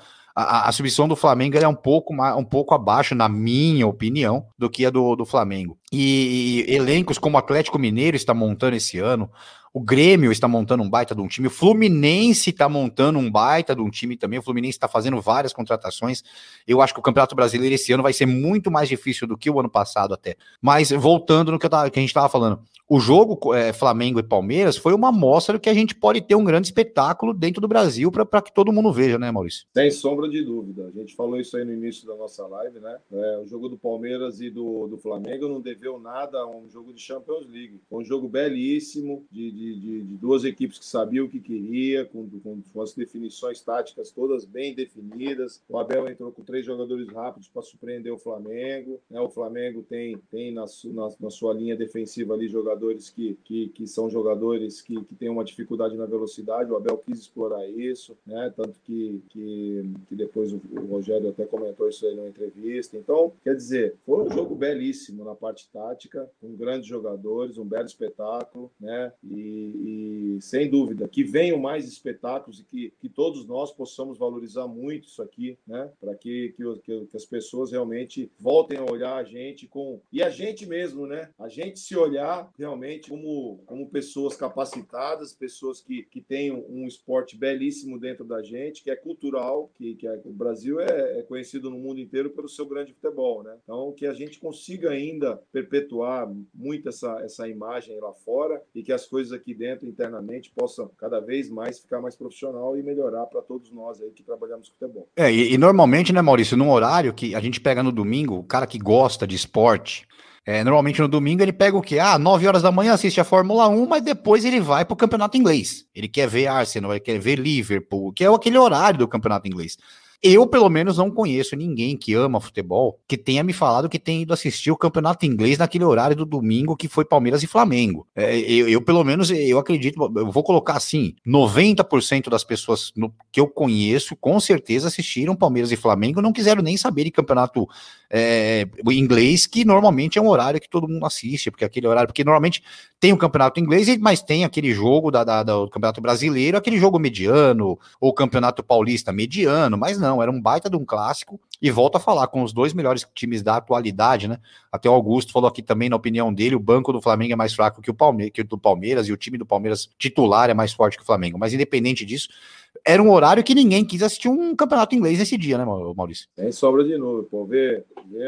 a, a substituição do Flamengo é um pouco, um pouco abaixo, na minha opinião, do que a do, do Flamengo. E, e elencos como o Atlético Mineiro está montando esse ano, o Grêmio está montando um baita de um time. O Fluminense está montando um baita de um time também. O Fluminense está fazendo várias contratações. Eu acho que o Campeonato Brasileiro esse ano vai ser muito mais difícil do que o ano passado até. Mas voltando no que, tava, que a gente estava falando, o jogo é, Flamengo e Palmeiras foi uma amostra que a gente pode ter um grande espetáculo dentro do Brasil para que todo mundo veja, né, Maurício? Sem sombra de dúvida. A gente falou isso aí no início da nossa live, né? É, o jogo do Palmeiras e do, do Flamengo não deveu nada a um jogo de Champions League. Foi um jogo belíssimo, de, de, de duas equipes que sabiam o que queria, com, com, com, as definições táticas todas bem definidas. O Abel entrou com três jogadores rápidos para surpreender o Flamengo. Né? O Flamengo tem, tem na, na, na sua linha defensiva ali jogadores jogadores que, que, que são jogadores que, que têm uma dificuldade na velocidade. O Abel quis explorar isso, né? Tanto que, que, que depois o, o Rogério até comentou isso aí numa entrevista. Então, quer dizer, foi um jogo belíssimo na parte tática, com grandes jogadores, um belo espetáculo, né? E, e sem dúvida, que venham mais espetáculos e que, que todos nós possamos valorizar muito isso aqui, né? Para que, que, que as pessoas realmente voltem a olhar a gente com. E a gente mesmo, né? A gente se olhar realmente realmente como, como pessoas capacitadas, pessoas que, que têm um esporte belíssimo dentro da gente, que é cultural, que, que é, o Brasil é, é, conhecido no mundo inteiro pelo seu grande futebol, né? Então, que a gente consiga ainda perpetuar muito essa, essa imagem lá fora e que as coisas aqui dentro, internamente, possam cada vez mais ficar mais profissional e melhorar para todos nós aí que trabalhamos com futebol. É, e, e normalmente, né, Maurício, num horário que a gente pega no domingo, o cara que gosta de esporte, é, normalmente no domingo ele pega o quê? Ah, 9 horas da manhã assiste a Fórmula 1, mas depois ele vai para o campeonato inglês. Ele quer ver Arsenal, ele quer ver Liverpool, que é aquele horário do campeonato inglês. Eu, pelo menos, não conheço ninguém que ama futebol que tenha me falado que tenha ido assistir o campeonato inglês naquele horário do domingo que foi Palmeiras e Flamengo. É, eu, eu, pelo menos, eu acredito, eu vou colocar assim: 90% das pessoas no, que eu conheço, com certeza, assistiram Palmeiras e Flamengo, não quiseram nem saber de campeonato é, inglês, que normalmente é um horário que todo mundo assiste, porque aquele horário, porque normalmente tem o campeonato inglês, mas tem aquele jogo da, da, do campeonato brasileiro, aquele jogo mediano, ou campeonato paulista mediano, mas não não, era um baita de um clássico. E volta a falar com os dois melhores times da atualidade, né? Até o Augusto falou aqui também, na opinião dele, o banco do Flamengo é mais fraco que o, Palme que o do Palmeiras e o time do Palmeiras titular é mais forte que o Flamengo. Mas independente disso, era um horário que ninguém quis assistir um campeonato inglês nesse dia, né, Maurício? Sem sobra de novo, pô. Ver,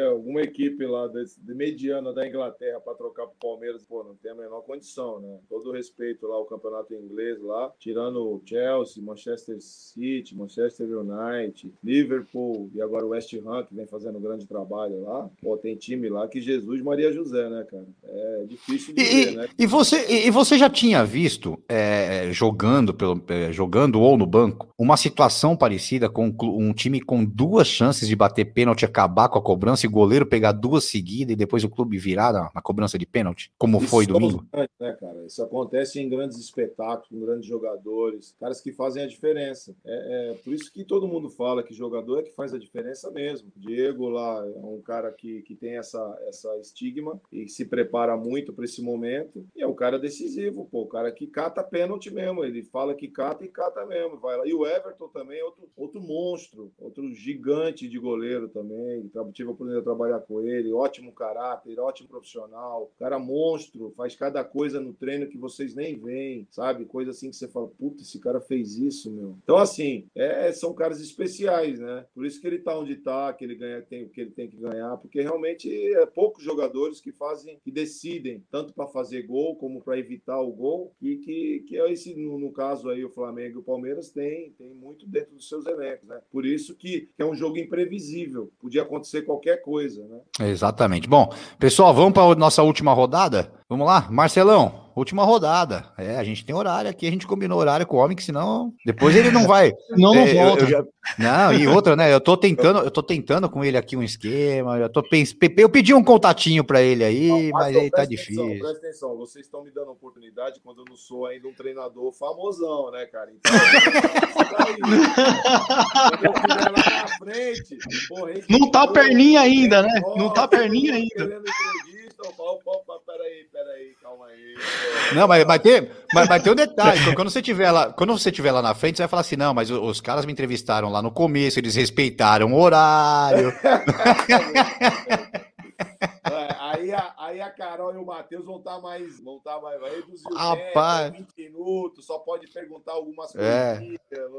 alguma equipe lá de, de mediana da Inglaterra para trocar pro Palmeiras, pô, não tem a menor condição, né? Todo respeito lá ao campeonato inglês lá, tirando Chelsea, Manchester City, Manchester United, Liverpool e agora o West Ham, que vem fazendo um grande trabalho lá. Pô, tem time lá que Jesus Maria José, né, cara? É difícil de e, ver, né? E você, e você já tinha visto é, jogando, pelo, é, jogando ou no banco, uma situação parecida com um time com duas chances de bater pênalti, acabar com a cobrança e o goleiro pegar duas seguidas e depois o clube virar na, na cobrança de pênalti, como Isso foi domingo? né, cara? Isso acontece em grandes espetáculos, com grandes jogadores, caras que fazem a diferença. É, é, por isso que todo mundo fala que jogador é que faz a diferença mesmo. Diego lá é um cara que, que tem essa, essa estigma e se prepara muito para esse momento e é um cara decisivo, pô, o cara que cata pênalti mesmo. Ele fala que cata e cata mesmo vai lá. E o Everton também é outro, outro monstro, outro gigante de goleiro também. Tive a oportunidade de trabalhar com ele, ótimo caráter, ótimo profissional, cara monstro, faz cada coisa no treino que vocês nem veem, sabe? Coisa assim que você fala, puta, esse cara fez isso, meu. Então, assim, é, são caras especiais, né? Por isso que ele tá onde tá, que ele ganha tem, o que ele tem que ganhar, porque realmente é poucos jogadores que fazem, que decidem, tanto para fazer gol como para evitar o gol, e que, que é esse, no, no caso aí, o Flamengo e o Palmeiras tem, tem muito dentro dos seus elencos, né? Por isso que, que é um jogo imprevisível, podia acontecer qualquer coisa, né? Exatamente. Bom, pessoal, vamos para a nossa última rodada? Vamos lá, Marcelão. Última rodada. É, a gente tem horário aqui, a gente combinou horário com o homem, que senão depois ele não vai. não, não é, volta. Eu, eu já... Não, e outra, né? Eu tô tentando, eu tô tentando com ele aqui um esquema. Eu, tô pens... eu pedi um contatinho para ele aí, não, mas, mas aí tá difícil. Atenção, presta atenção, vocês estão me dando oportunidade quando eu não sou ainda um treinador famosão, né, cara? Então, lá na frente, porra, não tá perninha ainda, né? Não tá perninha ainda. Peraí, peraí. Não, mas, mas, tem, mas, mas tem um detalhe. Quando você tiver lá, quando você tiver lá na frente, você vai falar assim: não, mas os, os caras me entrevistaram lá no começo, eles respeitaram o horário. É, aí, a, aí a Carol e o Matheus vão estar tá mais. Vão estar tá mais. Vai reduzir o Rapaz. tempo, 20 minutos, só pode perguntar algumas é. coisas.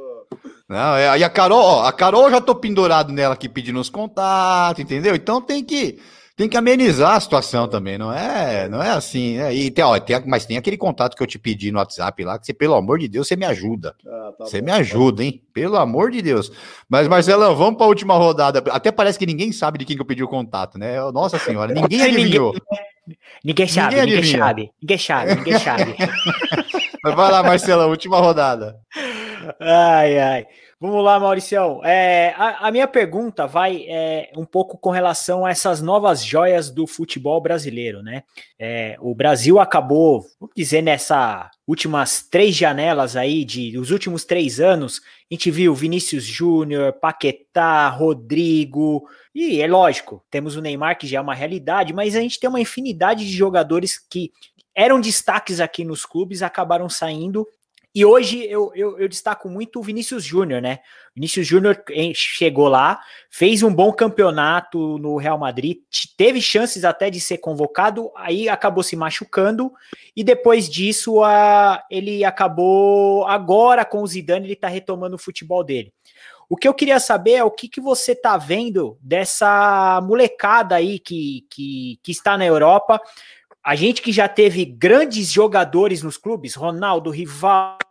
Não, é, aí a Carol, ó, a Carol já tô pendurado nela aqui pedindo os contatos, entendeu? Então tem que tem que amenizar a situação também, não é, não é assim, né? E tem, ó, tem, mas tem aquele contato que eu te pedi no WhatsApp lá, que você, pelo amor de Deus, você me ajuda. Ah, tá você bom, me ajuda, hein? Pelo amor de Deus. Mas, Marcelão, vamos para a última rodada. Até parece que ninguém sabe de quem que eu pedi o contato, né? Nossa senhora, ninguém adivinhou. Ninguém sabe, ninguém, ninguém sabe, ninguém sabe, ninguém sabe. Vai lá, Marcelão, última rodada. Ai, ai. Vamos lá, Mauricião. É, a, a, minha pergunta vai é, um pouco com relação a essas novas joias do futebol brasileiro, né? É, o Brasil acabou, vamos dizer, nessas últimas três janelas aí, de, dos últimos três anos, a gente viu Vinícius Júnior, Paquetá, Rodrigo, e é lógico, temos o Neymar, que já é uma realidade, mas a gente tem uma infinidade de jogadores que eram destaques aqui nos clubes, acabaram saindo e hoje eu, eu, eu, destaco muito o Vinícius Júnior, né? Vinícius Júnior chegou lá, fez um bom campeonato no Real Madrid, teve chances até de ser convocado, aí acabou se machucando, e depois disso a, ele acabou agora com o Zidane, ele tá retomando o futebol dele. O que eu queria saber é o que, que você tá vendo dessa molecada aí que, que, que está na Europa, a gente que já teve grandes jogadores nos clubes, Ronaldo,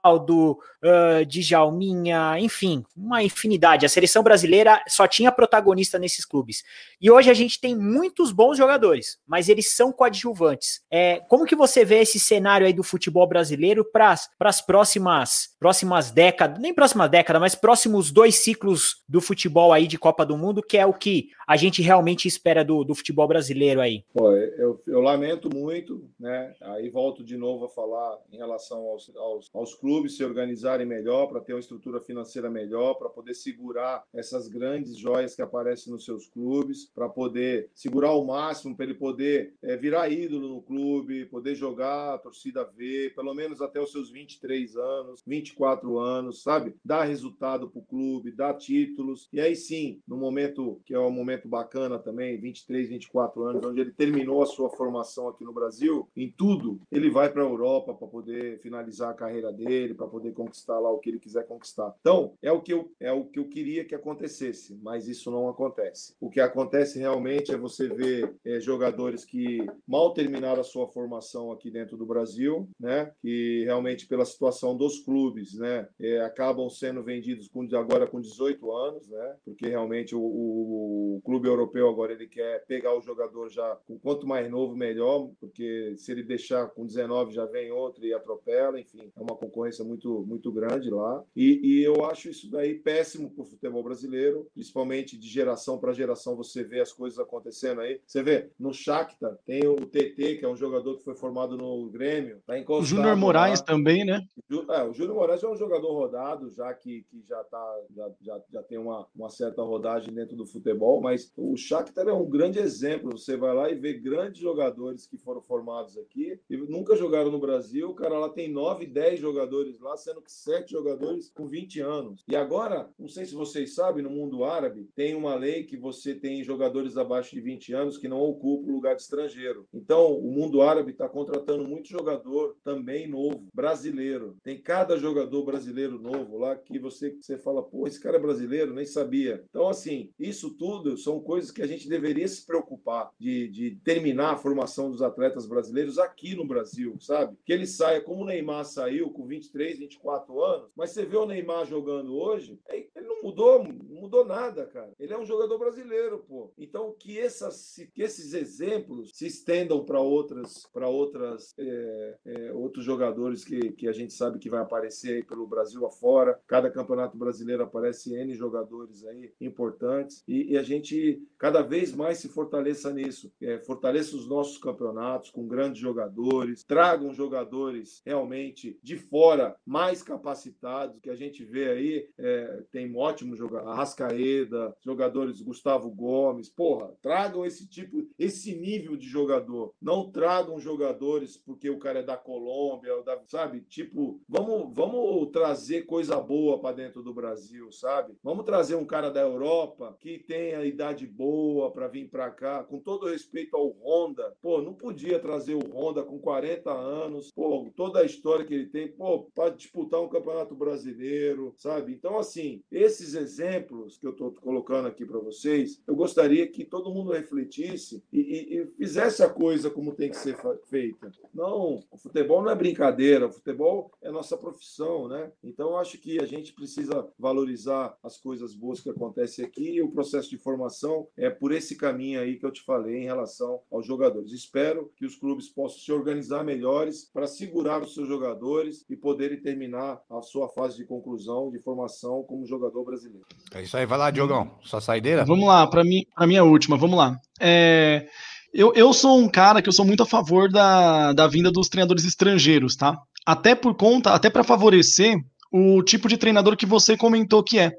Rivaldo, uh, Djalminha, enfim, uma infinidade. A seleção brasileira só tinha protagonista nesses clubes. E hoje a gente tem muitos bons jogadores, mas eles são coadjuvantes. É, como que você vê esse cenário aí do futebol brasileiro para as próximas, próximas décadas, nem próxima década, mas próximos dois ciclos do futebol aí de Copa do Mundo, que é o que a gente realmente espera do, do futebol brasileiro aí? Pô, eu, eu lamento muito muito, né? Aí volto de novo a falar em relação aos, aos, aos clubes se organizarem melhor, para ter uma estrutura financeira melhor, para poder segurar essas grandes joias que aparecem nos seus clubes, para poder segurar o máximo, para ele poder é, virar ídolo no clube, poder jogar, a torcida ver, pelo menos até os seus 23 anos, 24 anos, sabe? Dar resultado para o clube, dar títulos. E aí sim, no momento que é um momento bacana também, 23, 24 anos, onde ele terminou a sua formação aqui no Brasil, em tudo, ele vai para a Europa para poder finalizar a carreira dele, para poder conquistar lá o que ele quiser conquistar. Então, é o que eu é o que eu queria que acontecesse, mas isso não acontece. O que acontece realmente é você ver é, jogadores que mal terminaram a sua formação aqui dentro do Brasil, né? Que realmente pela situação dos clubes, né, é, acabam sendo vendidos com, agora com 18 anos, né? Porque realmente o, o, o clube europeu agora ele quer pegar o jogador já com quanto mais novo melhor, porque se ele deixar com 19 já vem outro e atropela, enfim, é uma concorrência muito, muito grande lá. E, e eu acho isso daí péssimo para o futebol brasileiro, principalmente de geração para geração, você vê as coisas acontecendo aí. Você vê, no Shakhtar tem o TT, que é um jogador que foi formado no Grêmio, tá. O Júnior Moraes lá. também, né? É, o Júnior Moraes é um jogador rodado, já que, que já, tá, já, já, já tem uma, uma certa rodagem dentro do futebol, mas o Shakhtar é um grande exemplo. Você vai lá e vê grandes jogadores que foram foram formados aqui e nunca jogaram no Brasil. O cara lá tem 9, 10 jogadores lá, sendo que 7 jogadores com 20 anos. E agora, não sei se vocês sabem, no mundo árabe tem uma lei que você tem jogadores abaixo de 20 anos que não ocupam lugar de estrangeiro. Então, o mundo árabe está contratando muito jogador também novo, brasileiro. Tem cada jogador brasileiro novo lá que você, você fala, pô, esse cara é brasileiro, nem sabia. Então, assim, isso tudo são coisas que a gente deveria se preocupar de, de terminar a formação dos atletas atletas brasileiros aqui no Brasil, sabe? Que ele saia como o Neymar saiu com 20, 23, 24 anos, mas você vê o Neymar jogando hoje, ele não mudou, não mudou nada, cara. Ele é um jogador brasileiro, pô. Então, que, essas, que esses exemplos se estendam para outras, para outras, é, é, outros jogadores que, que a gente sabe que vai aparecer aí pelo Brasil afora. Cada campeonato brasileiro aparece N jogadores aí importantes e, e a gente cada vez mais se fortaleça nisso. É, fortaleça os nossos campeonatos com grandes jogadores, tragam jogadores realmente de fora mais capacitados, que a gente vê aí, é, tem ótimos jogadores, Arrascaeda, jogadores Gustavo Gomes, porra, tragam esse tipo, esse nível de jogador. Não tragam jogadores porque o cara é da Colômbia, da, sabe? Tipo, vamos, vamos trazer coisa boa para dentro do Brasil, sabe? Vamos trazer um cara da Europa que tenha idade boa para vir para cá, com todo respeito ao Honda. Pô, não podia trazer o Honda com 40 anos, pô, toda a história que ele tem, pô, para disputar um campeonato brasileiro, sabe? Então, assim, esses exemplos que eu estou colocando aqui para vocês, eu gostaria que todo mundo refletisse e, e, e, fizesse a coisa como tem que ser feita. Não, o futebol não é brincadeira, o futebol é nossa profissão, né? Então, acho que a gente precisa valorizar as coisas boas que acontecem aqui e o processo de formação é por esse caminho aí que eu te falei em relação aos jogadores. Espero que os clubes possam se organizar melhores para segurar os seus jogadores e poderem terminar a sua fase de conclusão de formação como jogador brasileiro. É isso aí, vai lá, Diogão, sua saideira. Vamos lá, para mim, a minha última, vamos lá. É, eu, eu sou um cara que eu sou muito a favor da, da vinda dos treinadores estrangeiros, tá? Até por conta, até para favorecer o tipo de treinador que você comentou que é.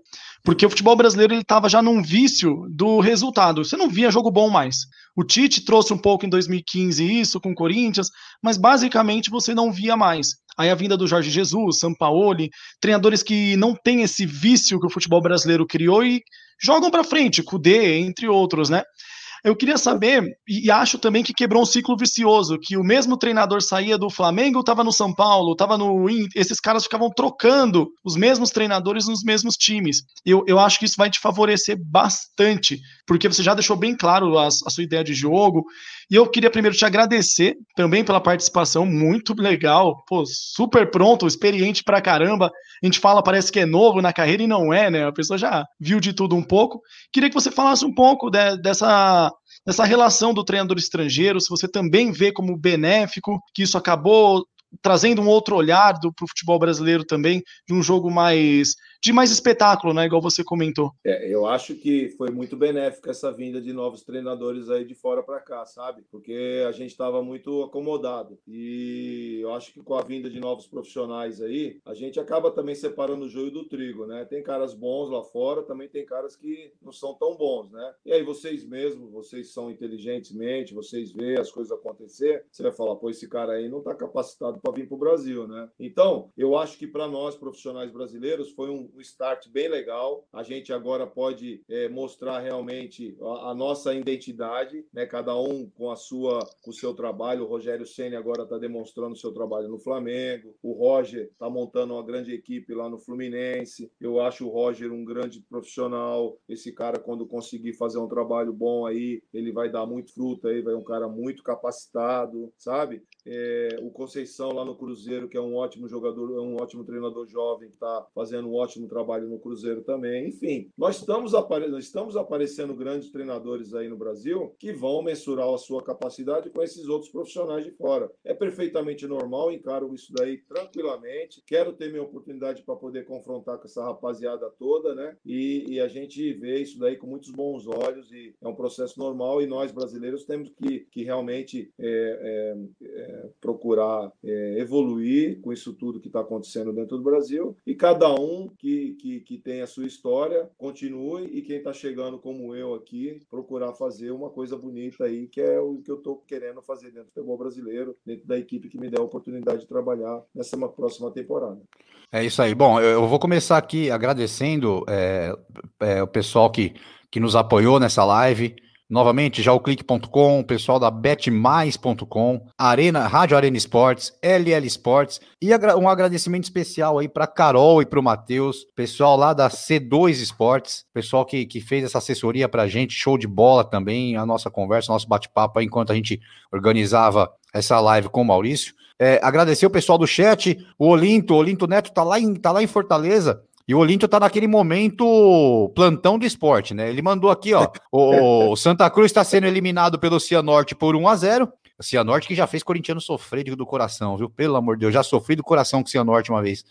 Porque o futebol brasileiro ele estava já num vício do resultado. Você não via jogo bom mais. O Tite trouxe um pouco em 2015 isso com o Corinthians, mas basicamente você não via mais. Aí a vinda do Jorge Jesus, Sampaoli, treinadores que não têm esse vício que o futebol brasileiro criou e jogam para frente, Cudê, entre outros, né? Eu queria saber, e acho também que quebrou um ciclo vicioso, que o mesmo treinador saía do Flamengo, estava no São Paulo, estava no. Esses caras ficavam trocando os mesmos treinadores nos mesmos times. Eu, eu acho que isso vai te favorecer bastante, porque você já deixou bem claro a, a sua ideia de jogo. E eu queria primeiro te agradecer também pela participação, muito legal, pô, super pronto, experiente pra caramba. A gente fala, parece que é novo na carreira e não é, né? A pessoa já viu de tudo um pouco. Queria que você falasse um pouco de, dessa nessa relação do treinador estrangeiro, se você também vê como benéfico, que isso acabou trazendo um outro olhar para o futebol brasileiro também, de um jogo mais de mais espetáculo, né? Igual você comentou. É, eu acho que foi muito benéfica essa vinda de novos treinadores aí de fora para cá, sabe? Porque a gente estava muito acomodado. E eu acho que com a vinda de novos profissionais aí, a gente acaba também separando o joio do trigo, né? Tem caras bons lá fora, também tem caras que não são tão bons, né? E aí vocês mesmos, vocês são inteligentemente, vocês vê as coisas acontecer, você vai falar, pô, esse cara aí não está capacitado para vir para o Brasil, né? Então, eu acho que para nós profissionais brasileiros foi um, start bem legal. A gente agora pode é, mostrar realmente a, a, nossa identidade, né? Cada um com a sua, com o seu trabalho. O Rogério Ceni agora está demonstrando o seu trabalho no Flamengo. O Roger está montando uma grande equipe lá no Fluminense. Eu acho o Roger um grande profissional. Esse cara, quando conseguir fazer um trabalho bom aí, ele vai dar muito fruto aí, vai um cara muito capacitado, sabe? É, o Conceição lá no Cruzeiro, que é um ótimo jogador, é um ótimo treinador jovem, que está fazendo um ótimo trabalho no Cruzeiro também. Enfim, nós estamos, apare... estamos aparecendo grandes treinadores aí no Brasil que vão mensurar a sua capacidade com esses outros profissionais de fora. É perfeitamente normal, encaro isso daí tranquilamente. Quero ter minha oportunidade para poder confrontar com essa rapaziada toda, né? E, e, a gente vê isso daí com muitos bons olhos e é um processo normal e nós brasileiros temos que, que realmente é, é, procurar é, evoluir com isso tudo que está acontecendo dentro do Brasil e cada um que, que, que tem a sua história continue e quem está chegando como eu aqui procurar fazer uma coisa bonita aí que é o que eu estou querendo fazer dentro do futebol brasileiro, dentro da equipe que me der a oportunidade de trabalhar nessa próxima temporada. É isso aí. Bom, eu vou começar aqui agradecendo é, é, o pessoal que, que nos apoiou nessa live. Novamente, já o clique.com, o pessoal da betmais.com, Arena, Rádio Arena Esportes, LL Esportes e um agradecimento especial aí para Carol e para o Matheus, pessoal lá da C2 Esportes, pessoal que, que fez essa assessoria para a gente, show de bola também, a nossa conversa, nosso bate-papo enquanto a gente organizava essa live com o Maurício. É, agradecer o pessoal do chat, o Olinto, o Olinto Neto tá lá em, tá lá em Fortaleza. E o Olinto tá naquele momento plantão de esporte, né? Ele mandou aqui, ó. o, Santa Cruz está sendo eliminado pelo Cianorte por 1 a 0 o Cianorte que já fez corintiano sofrer do coração, viu? Pelo amor de Deus, já sofri do coração com o Cianorte uma vez.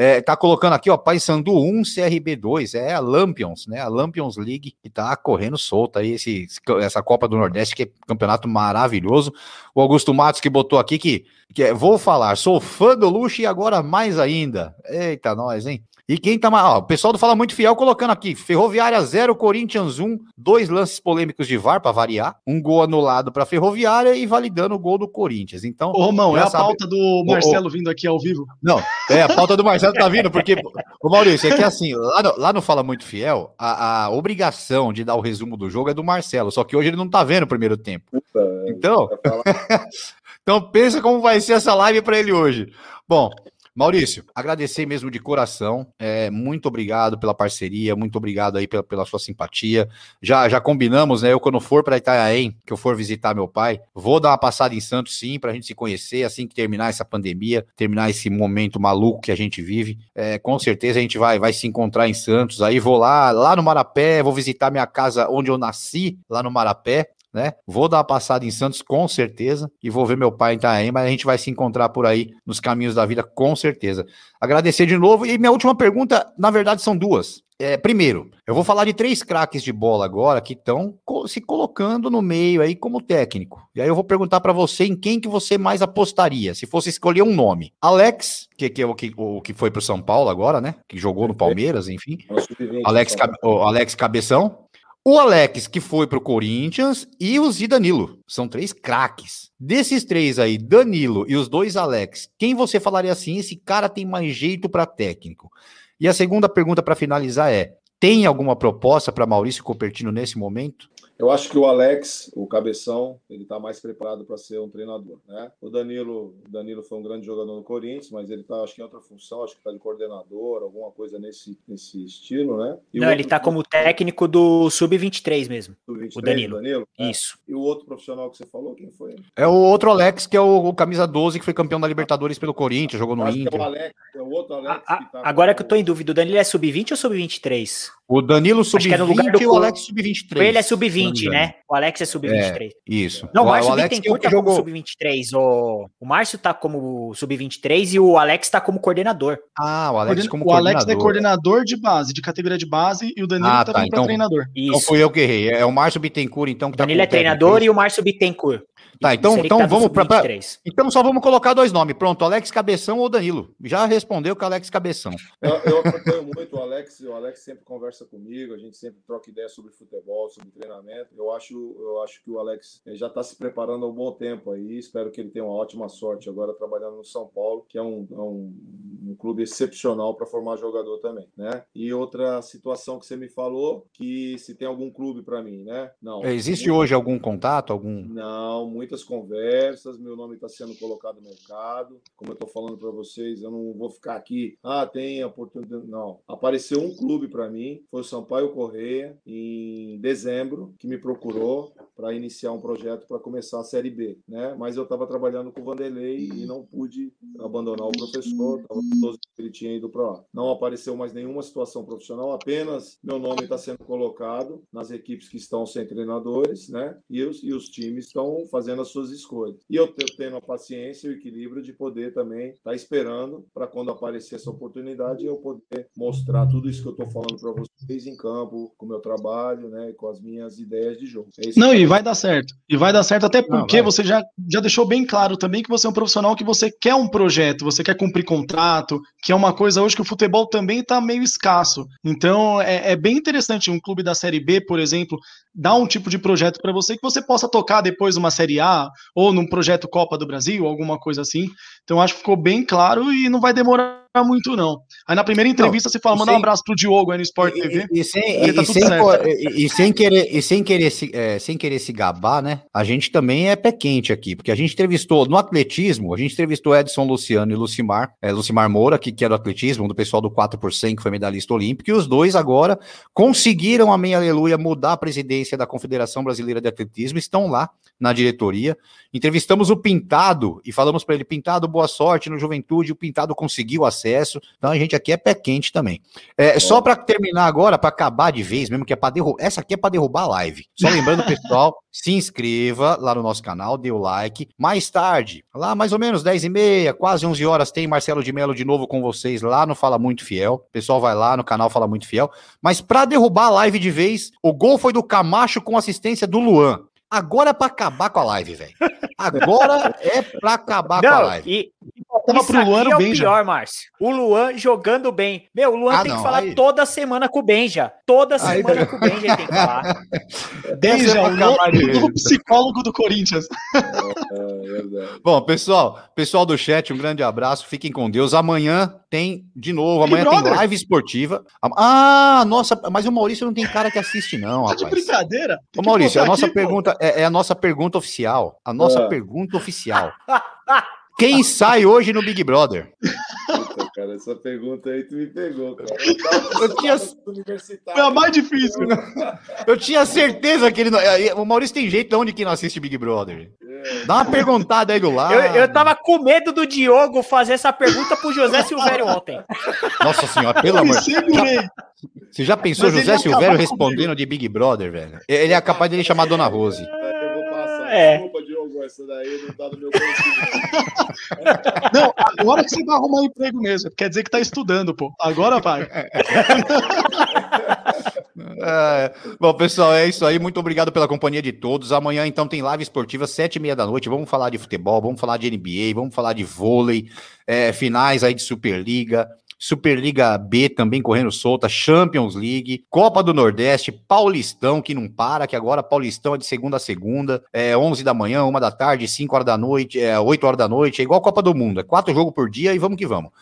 É, tá colocando aqui, ó, Paysandu 1, CRB 2, é a Lampions, né? A Lampions League que tá correndo solta aí, esse, essa Copa do Nordeste, que é um campeonato maravilhoso. O Augusto Matos que botou aqui que, que é, vou falar, sou fã do Luxo e agora mais ainda. Eita, nós, hein? E quem tá. Ó, o pessoal do Fala Muito Fiel colocando aqui: Ferroviária 0, Corinthians 1, dois lances polêmicos de VAR para variar, um gol anulado para Ferroviária e validando o gol do Corinthians. Então. Ô, Romão, é a sabe... pauta do Marcelo ô, ô, vindo aqui ao vivo. Não, é a pauta do Marcelo tá vindo, porque. o Maurício, é que assim, lá no, lá no Fala Muito Fiel, a, a, obrigação de dar o resumo do jogo é do Marcelo, só que hoje ele não tá vendo o primeiro tempo. Então. então pensa como vai ser essa live para ele hoje. Bom, Maurício, agradecer mesmo de coração. É, muito obrigado pela parceria, muito obrigado aí pela, pela sua simpatia. Já, já combinamos, né? Eu, quando for para Itanhaém, que eu for visitar meu pai, vou dar uma passada em Santos, sim, para a gente se conhecer assim que terminar essa pandemia, terminar esse momento maluco que a gente vive. É, com certeza a gente vai, vai se encontrar em Santos. Aí vou lá, lá no Marapé, vou visitar minha casa onde eu nasci, lá no Marapé né? Vou dar uma passada em Santos com certeza e vou ver meu pai em Itaém, mas a gente vai se encontrar por aí nos caminhos da vida com certeza. Agradecer de novo e minha última pergunta, na verdade, são duas. É, primeiro, eu vou falar de três craques de bola agora que estão se colocando no meio aí como técnico. E aí eu vou perguntar para você em quem que você mais apostaria, se fosse escolher um nome. Alex, que, que é o que, o que foi pro São Paulo agora, né? Que jogou no Palmeiras, enfim. Alex, o Alex Cabeção. O Alex, que foi para o Corinthians, e o Zidanilo. São três craques. Desses três aí, Danilo e os dois Alex, quem você falaria assim? Esse cara tem mais jeito para técnico. E a segunda pergunta para finalizar é: tem alguma proposta para Maurício Copertino nesse momento? Eu acho que o Alex, o cabeção, ele está mais preparado para ser um treinador, né? O Danilo, o Danilo foi um grande jogador no Corinthians, mas ele está, acho que em outra função, acho que está de coordenador, alguma coisa nesse, nesse estilo, né? E Não, ele está como técnico do sub-23 mesmo. Sub-23, o Danilo. Danilo? É. Isso. E o outro profissional que você falou, quem foi? É o outro Alex, que é o, o camisa 12, que foi campeão da Libertadores pelo Corinthians, jogou no acho Inter. É o Alex, é o outro Alex. A, que tá agora que eu tô em dúvida, o Danilo é sub-20 ou sub-23? O Danilo sub-20 e o Alex sub-23. Ele é sub-20, né? O Alex é sub-23. É, isso. Não, o Márcio Bittencourt tá jogou... como sub-23. O, o Márcio tá como sub-23 e o Alex tá como coordenador. Ah, o Alex como o coordenador. O Alex é coordenador de base, de categoria de base, e o Danilo ah, tá, tá então, treinador. Isso. Então fui eu que errei. É o Márcio Bittencourt, então, que tá Danilo é treinador e o Márcio Bittencourt. Tá, então, então tá vamos para. Então só vamos colocar dois nomes. Pronto, Alex Cabeção ou Danilo. Já respondeu que é Alex Cabeção. Eu, eu acompanho muito o Alex, o Alex sempre conversa comigo, a gente sempre troca ideias sobre futebol, sobre treinamento. Eu acho, eu acho que o Alex já está se preparando há um bom tempo aí. Espero que ele tenha uma ótima sorte agora trabalhando no São Paulo, que é um, é um, um clube excepcional para formar jogador também, né? E outra situação que você me falou, que se tem algum clube para mim, né? Não. Existe muito... hoje algum contato, algum? Não, muitas conversas, meu nome está sendo colocado no mercado. Como eu estou falando para vocês, eu não vou ficar aqui, ah, tem oportunidade. Não. Apareceu um clube para mim, foi o Sampaio Correia, em dezembro, que me procurou para iniciar um projeto para começar a Série B, né? Mas eu estava trabalhando com o Vanderlei e não pude abandonar o professor, estava que ele tinha ido para lá. Não apareceu mais nenhuma situação profissional, apenas meu nome está sendo colocado nas equipes que estão sem treinadores, né? E os, e os times estão fazendo fazendo as suas escolhas. E eu tendo a paciência e o equilíbrio de poder também estar tá esperando para quando aparecer essa oportunidade eu poder mostrar tudo isso que eu estou falando para vocês em campo, com o meu trabalho, né, com as minhas ideias de jogo. É Não, e vai dar certo. E vai dar certo até porque Não, você já, já deixou bem claro também que você é um profissional que você quer um projeto, você quer cumprir contrato, que é uma coisa hoje que o futebol também está meio escasso. Então é, é bem interessante um clube da Série B, por exemplo, dar um tipo de projeto para você que você possa tocar depois uma Série A ou num projeto Copa do Brasil, alguma coisa assim. Então acho que ficou bem claro e não vai demorar muito, não. Aí na primeira entrevista não, você fala, manda sem, um abraço pro Diogo aí no Sport e, TV. E, e, sem, e, tá sem, e, sem, querer, e sem querer se, é, sem querer se gabar, né? A gente também é pé quente aqui, porque a gente entrevistou no atletismo, a gente entrevistou Edson Luciano e Lucimar, é, Lucimar Moura, que, que é do atletismo, do pessoal do 4 por 100, que foi medalhista olímpico, e os dois agora conseguiram, amém, aleluia, mudar a presidência da Confederação Brasileira de Atletismo, estão lá na diretoria. Entrevistamos o Pintado e falamos para ele: Pintado, boa sorte no Juventude. O Pintado conseguiu acesso. Então a gente aqui é pé quente também. É, só para terminar agora, para acabar de vez mesmo, que é para derrubar. Essa aqui é para derrubar a live. Só lembrando, pessoal, se inscreva lá no nosso canal, dê o like. Mais tarde, lá mais ou menos 10 e meia, quase 11 horas, tem Marcelo de Mello de novo com vocês lá no Fala Muito Fiel. O pessoal vai lá no canal Fala Muito Fiel. Mas para derrubar a live de vez, o gol foi do Camacho com assistência do Luan. Agora é pra acabar com a live, velho. Agora é pra acabar não, com a live. E, Tava pro Luan aqui é o Benja. pior, Márcio. O Luan jogando bem. Meu, o Luan ah, tem não, que falar aí... toda semana com o Benja. Toda aí... semana com o Benja ele tem que falar. Benja, o novo psicólogo do Corinthians. É, é Bom, pessoal, pessoal do chat, um grande abraço. Fiquem com Deus. Amanhã tem, de novo, amanhã tem live esportiva. Ah, nossa, mas o Maurício não tem cara que assiste, não, tá rapaz. de brincadeira? Ô, Maurício, a nossa aqui, pergunta é, é, a nossa pergunta oficial. A nossa é. pergunta oficial. Quem sai hoje no Big Brother? Puta, cara, essa pergunta aí tu me pegou, cara. Eu, tinha... Foi a mais difícil. Eu tinha certeza que ele não. O Maurício tem jeito de onde que não assiste Big Brother. É. Dá uma perguntada aí do lado. Eu, eu tava com medo do Diogo fazer essa pergunta pro José Silvério ontem. Nossa senhora, pelo amor de Deus. Você já pensou Mas José Silvério respondendo de Big Brother, velho? Ele é capaz de ele chamar Dona Rose. É. Desculpa, Diogo, essa daí não tá no meu conhecimento. Não, agora que você vai arrumar um emprego mesmo. Quer dizer que tá estudando, pô. Agora vai. É, bom, pessoal, é isso aí. Muito obrigado pela companhia de todos. Amanhã, então, tem live esportiva, sete e meia da noite. Vamos falar de futebol, vamos falar de NBA, vamos falar de vôlei, é, finais aí de Superliga. Superliga B também correndo solta, Champions League, Copa do Nordeste, Paulistão, que não para, que agora Paulistão é de segunda a segunda, é 11 da manhã, uma da tarde, 5 horas da noite, é 8 horas da noite, é igual Copa do Mundo, é quatro jogos por dia e vamos que vamos.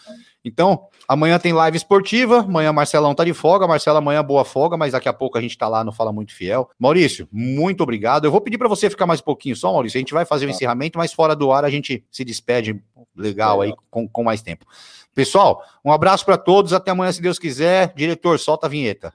Então, amanhã tem live esportiva, amanhã Marcelão tá de folga, Marcelo amanhã boa folga, mas daqui a pouco a gente tá lá no Fala Muito Fiel. Maurício, muito obrigado. Eu vou pedir para você ficar mais um pouquinho só, Maurício, a gente vai fazer o tá. encerramento, mas fora do ar a gente se despede legal aí com, com mais tempo. Pessoal, um abraço para todos. Até amanhã, se Deus quiser. Diretor, solta a vinheta.